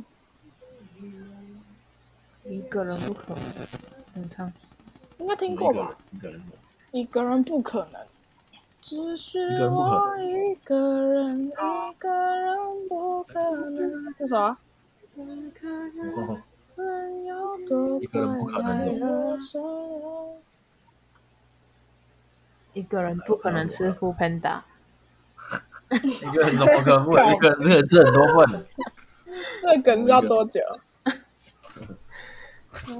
一个人不可能，你唱。应该听过吧？一个人，一个人不可能，只是一个人不可我一个人，一个人不可能。这首啊，一个人。不可能怎乐着一个人不可能吃富 panda，一个人怎么可能不？一个人这个是很多份。这个梗是要多久？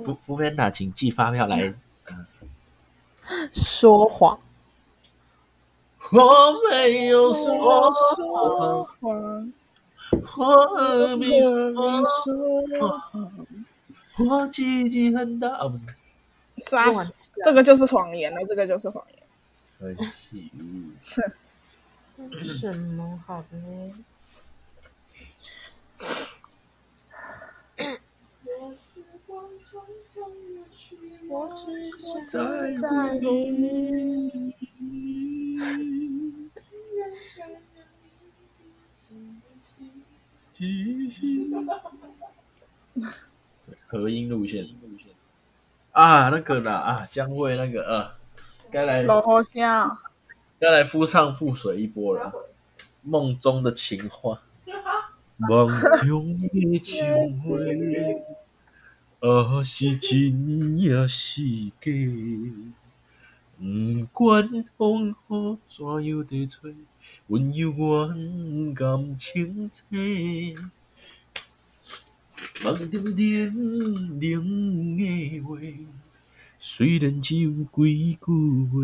福福片达，请寄发票来。说谎，我没有说说谎，我何必说？谎。我鸡鸡很大啊，不是。傻死这个就是谎言了，这个就是谎言。生气。什么好呢？我时光匆匆远去，我只想在在乎你。即兴。对，合音路线。啊，那个啦啊，将会那个呃，该来老该来夫唱妇随一波了。梦中的情话，梦中的情话，啊是真也是假？不管风雨怎样地吹，阮犹原感情切。梦中冷冷的话，虽然只有几句话。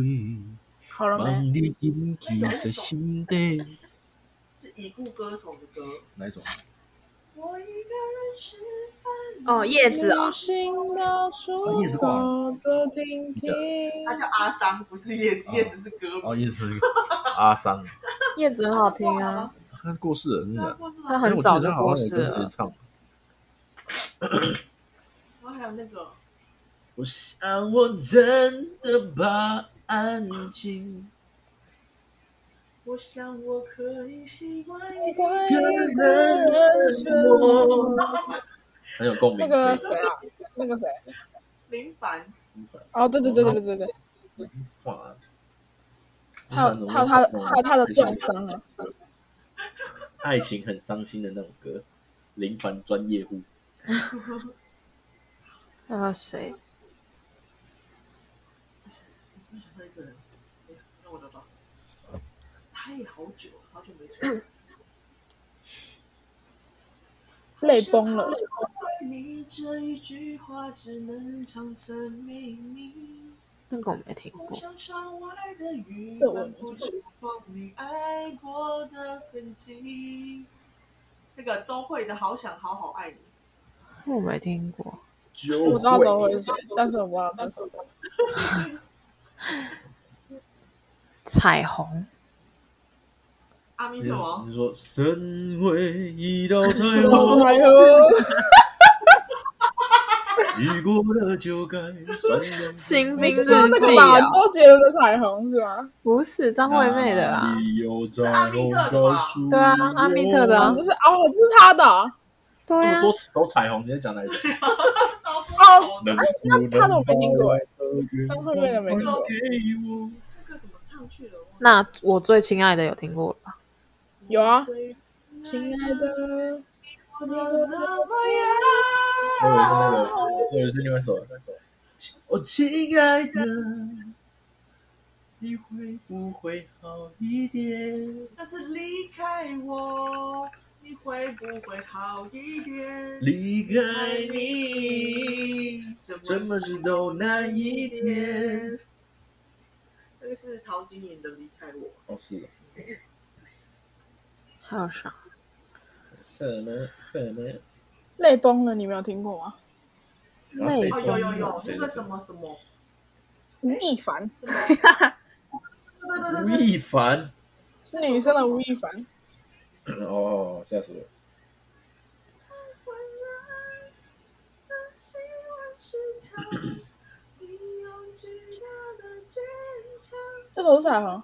好了没？望你紧记在心底。是已故歌手的歌。哪一首？我一个人吃饭。哦，叶子啊，心到处叶子挂走走停停。他叫阿桑，不是叶子，叶子是歌名。哦，叶子阿桑，叶子很好听啊，他是过世了，真的。他很早就过世了。唱？然后还有那个，我想我真的把安静。我想我可以习惯一个人生活很有共鸣。那个谁啊？那那个谁？林凡，哦，对对对对对对对，林凡，还有还有他的还有他的重伤啊，爱情很伤心的那种歌，林凡专业户，还 有谁？好久好久没出。泪崩了。你这一句话只能唱成秘密。那个我没听过。这我漫不出风你爱过的痕迹。那个周慧的《好想好好爱你》，我没听过。就我知道周慧是谁，但是我不知道这首歌。彩虹，阿弥陀佛。你说身为一道彩虹，还有遇过了就该闪亮。新兵是说那记个吧？啊？周杰伦的彩虹是吗？不是张惠妹的啊哪？里有彩虹告诉对啊阿密特的啊哦，就是哦，这是他的啊这么，多首彩虹，你在讲哪一首？哦，哎那他的我没听过哎张惠妹的没听过那个怎么唱去了？那我最亲爱的有听过了吧？有啊，亲爱的，我的怎么样？我是那个，我是另外一首，那首。我亲爱的，你会不会好一点？但是离开我，你会不会好一点？离开你，什么事都难一点。那个是陶晶莹的《离开我》。哦，是的，还有啥？什么什么？泪崩了，你没有听过吗？泪哦，有有有，那个什么什么吴亦凡什么？对对对吴亦凡。是女生的吴亦凡，哦，吓死我！这首是彩虹。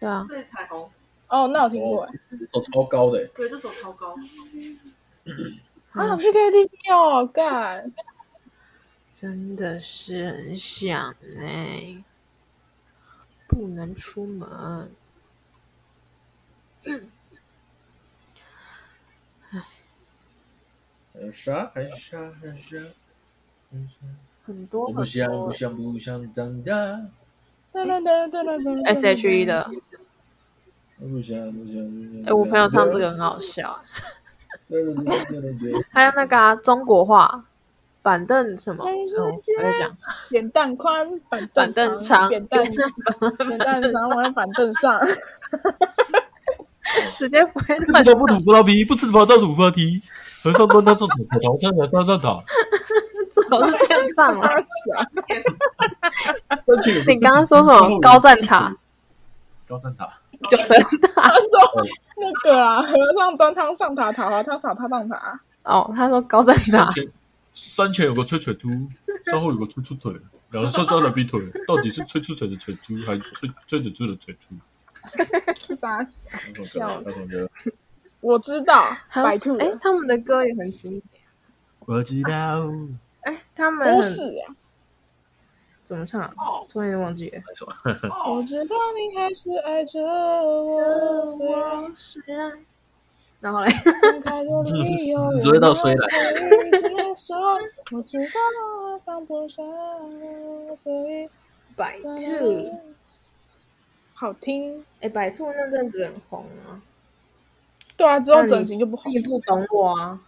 对啊，对，彩虹，哦，那我听过哎，这首超高的，对，这首超高。啊想去 KTV 哦，干。真的是很想哎、不能出门。还有啥？还有啥？还有啥？很多我不想，不想，不想长大。噔噔噔噔噔噔 S H E 的，哎、我朋友唱这个很好笑。还有那个、啊、中国话板凳什么？嗯，我在讲扁担宽，板板凳长扁担扁担长，我在板凳上。直接不会乱不吐葡萄皮，不吃葡萄吐葡萄皮。和尚端汤种草，草头上的上上塔。最好是这样唱啊！三千你刚刚说什么？高赞塔、高山塔，九层塔？他说那个啊，和尚端汤上塔，塔滑汤扫他当塔。哦，他说高赞塔山。前山前有个吹吹猪，山后有个吹出腿，两人上山的比腿，到底是吹出腿的腿猪，还是吹吹着猪的腿猪？傻笑，笑死！我知道，还有白兔，哎他们的歌也很经典。我知道，哎，他们很不是呀。怎么唱突然间忘记了。我知道你还是爱着我，虽然然，然后嘞，你只会到虽然我知道我放不下，所以白兔，好听。哎，白兔那阵子很红啊。对啊，之后整形就不好。你不懂我啊？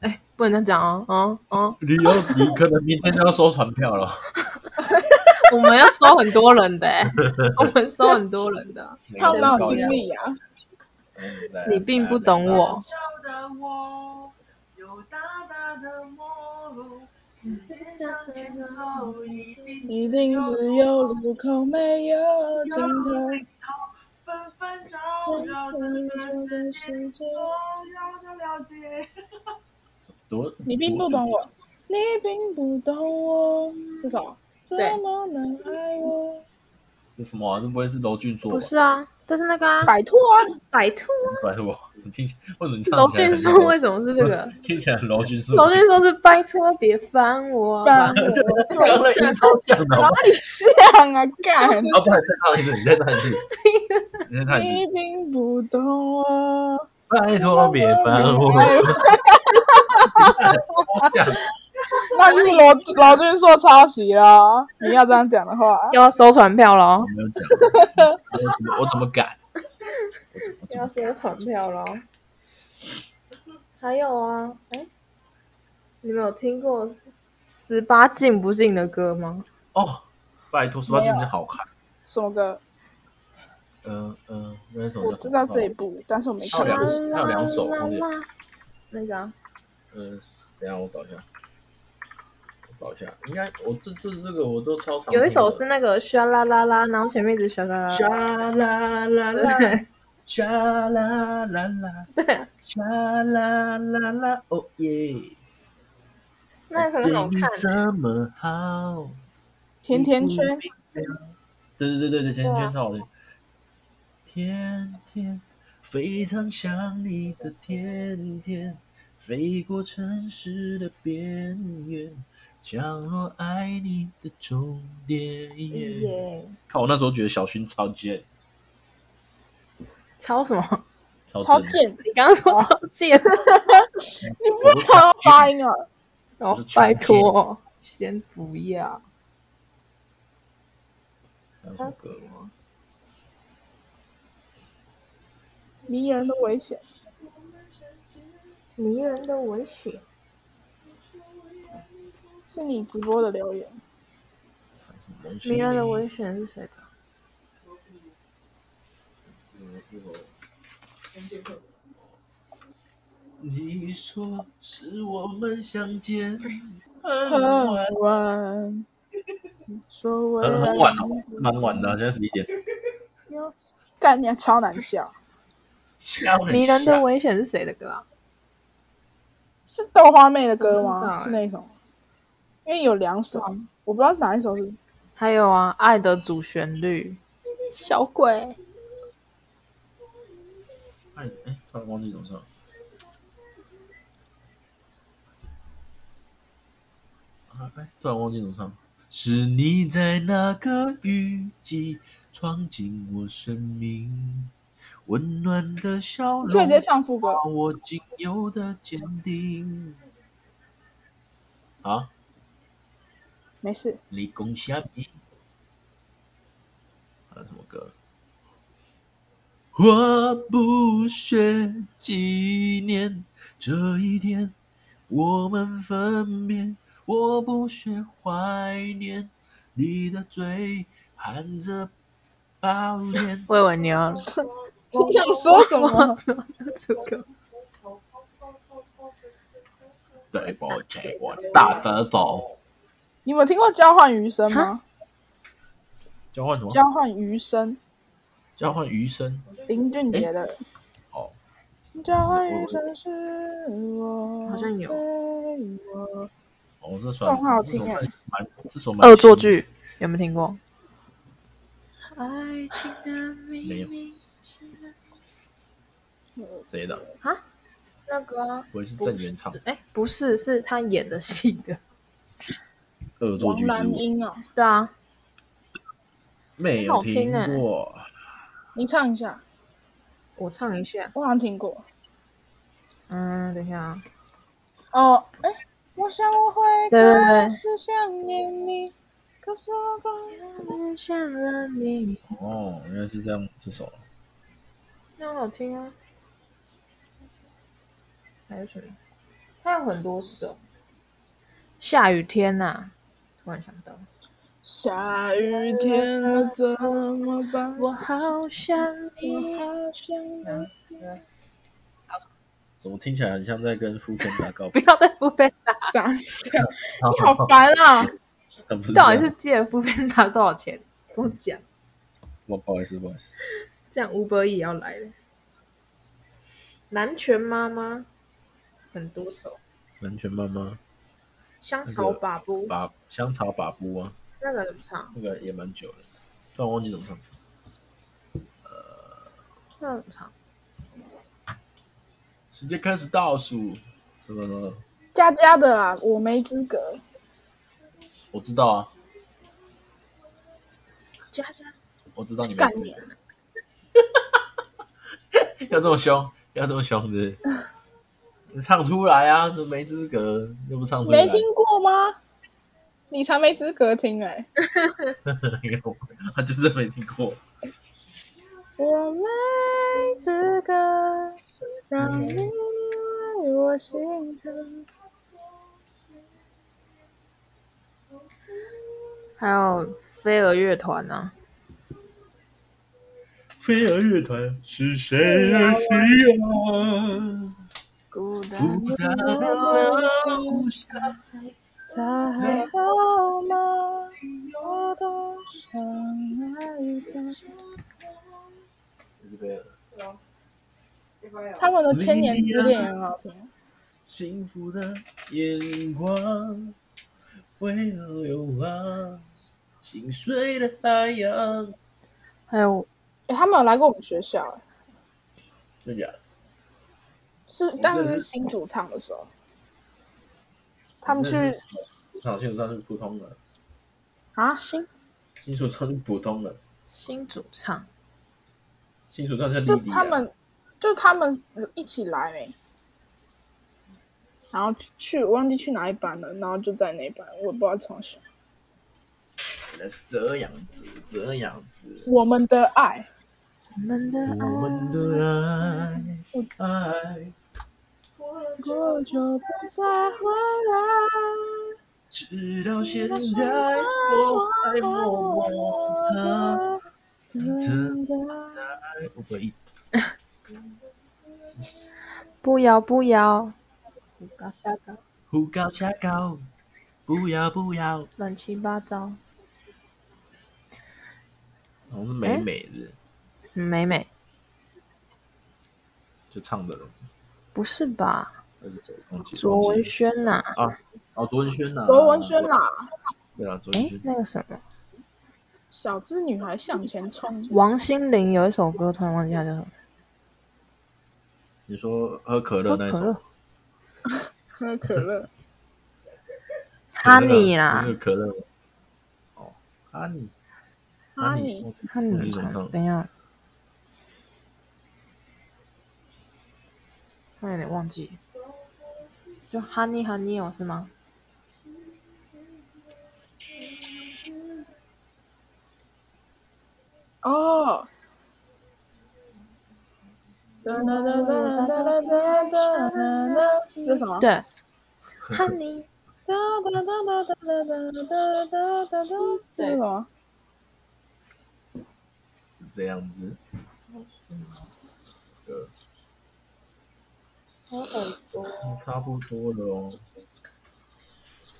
哎，不能这样讲哦，哦哦，你要你可能明天就要收传票了。我们要收很多人的、欸，我们收很多人的。他们哪有经历啊？你并不懂我，一定只有路口没有尽头。尽头，纷纷扰扰这个世界，所有的了解。你并不懂我，你并不懂我。这首怎对么能爱我？这什么啊？这不会是娄俊硕吧？不是啊，这是那个啊，摆脱啊！白兔拜托，么听起为什么你唱起来很迅说为什么是这个？听起来很柔迅说？柔迅说是拜托别烦我吧烦。刚刚那音超像的，好哪不好里像啊？干，啊，不然再唱一次，你再 唱一次，你再唱一你次。听不懂我。拜托别烦我，哎好像 那就是罗罗俊硕抄袭啦！你要这样讲的话，要收传票了我，没有讲，我怎么我怎么改？我怎么我怎要？收传票了哦。还有啊，哎，你们有听过十八禁不禁的歌吗？哦，拜托，十八禁真好看。什么歌？嗯嗯，那首我叫什么知道这一部，但是我没看过还有两。首还有两首忘记了那个啊嗯，等下我找一下，我找一下，应该我这这这个我都超常。有一首是那个沙啦啦啦，然后前面一直沙啦啦沙啦，啦啦沙 啦啦啦，对，沙啦啦啦，哦耶！那个很好看。这么好，甜甜圈，对对对对对，甜甜圈超好听。甜甜非常想你的甜甜，飞过城市的边缘，降落爱你的终点。耶，看我那时候觉得小薰超贱，超什么？超贱！你刚刚说超贱，你不要看到发音啊！哦，拜托，先不要。还有什么歌？迷人的危险，迷人的危险，是你直播的留言。迷人的危险是谁的？你说是我们相见很很晚，晚，说未来很很晚哦，是蛮晚的啊，现在十一点。有 干你啊超难笑，迷人的危险是谁的歌啊？是豆花妹的歌吗？是那一首？因为有两首，我不知道是哪一首是。还有啊，爱的主旋律，小鬼，哎哎，突然忘记怎么唱。啊哎，突然忘记怎么唱。是你在那个雨季闯进我生命，温暖的笑容直接唱副歌把。我仅有的坚定。啊，没事，你讲什么？还有什么歌？我不屑纪念这一天我们分别，我不屑怀念你的嘴含着抱歉。我以为你要你想说什么？说这个，对不起，我大舌头。你有没有听过交换余生吗？交换什么？交换余生，交换余生。林俊杰的。哦，交换余生是我，好像有哦，这算很好听哎这首蛮这首蛮恶作剧有没有听过？爱情的秘没有密谁的？啊那个啊，我也是郑元畅，哎，不是，是他演的戏的。恶作王剧之舞，蓝英啊，对啊，没有听过。你唱一下，我唱一下。我好像听过。嗯，等一下啊，哦，哎，我想我会开始想念你，可是我刚遇见了你，哦，原来是这样，这首。那很好听啊。还有什么？它有很多首。下雨天呐、突然想到，下雨天了怎么办？我好想我你。好想你。怎么听起来很像在跟福 ken 达告不？要再敷边打，傻笑，你好烦啊！到底是借了敷边打多少钱？跟我讲，我不好意思，不好意思。这样五百也要来了。南拳妈妈，很多首。南拳妈妈香草把布，把香草把布啊，那个怎么唱？那个也蛮久了，突然忘记怎么唱。呃那怎么唱？直接开始倒数，什么什么？佳佳的啦，我没资格。我知道啊，佳佳，我知道你没资格。要这么凶，要这么凶是不是？你唱出来啊！都没资格，又不唱出来。没听过吗？你才没资格听哎、有，他就是没听过。我没资格让你为我心疼。还有飞儿乐团啊，飞儿乐团是谁的需要？孤单的留下。他还好吗？我多想爱他。他们的《千年之恋》也很好听。幸福的眼光，为何流浪？心碎的海洋。还有哎、他们有来过我们学校、哎真假的？是，但是是新主唱的时候，他们去主唱，新主唱是普通的，啊，新？新主唱是普通的，新主唱，新主唱叫就莉莉啊。他们就他们一起来没，然后去我忘记去哪一班了，然后就在那一班，我也不知道从小。原来是这样子，这样子。我们的爱，我们的爱我们的爱，爱，我就不再回来。直到现在，我还默默的等待。我可以。不要不要，胡搞瞎搞，胡搞瞎搞，不要不要。乱七八糟，好像是美美的，美美，就唱的人，不是吧？那是谁？卓文萱呐、啊，哦，卓文萱呐，卓文萱啦，对啊，卓文哎萱，，那个什么，小资女孩向前冲。王心凌有一首歌，突然忘记它叫什么，你说喝可乐那一首？喝可乐，喝可乐，哈尼啦。那，个可乐，哦，哈尼，哈尼尼，哈尼。等一下，突然有点忘记，就哈尼哈尼哦，是吗？哦。哒哒哒哒哒哒哒哒哒，这是什么？对，哈尼，哒哒哒哒哒哒哒哒哒哒是什么？是这样子，对，还有很多，差不多了哦。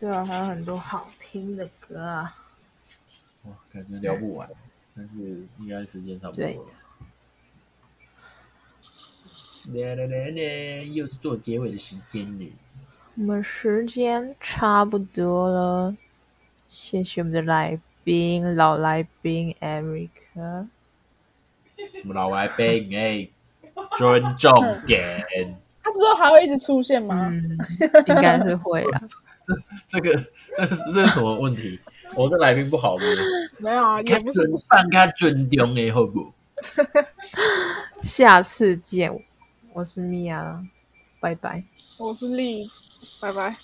对啊，还有很多好听的歌啊。哇，感觉聊不完，但是应该时间差不多对了。来来来来，又是做结尾的时间了。我们时间差不多了，谢谢我们的来宾，老来宾 Eric。什么老来宾哎，尊重点。他之后还会一直出现吗？嗯，应该是会啦。这这个这个是这是什么问题？我的来宾不好吗？没有啊，也不是。放他尊重的好不？下次见，我是米娅，拜拜。我是丽，拜拜。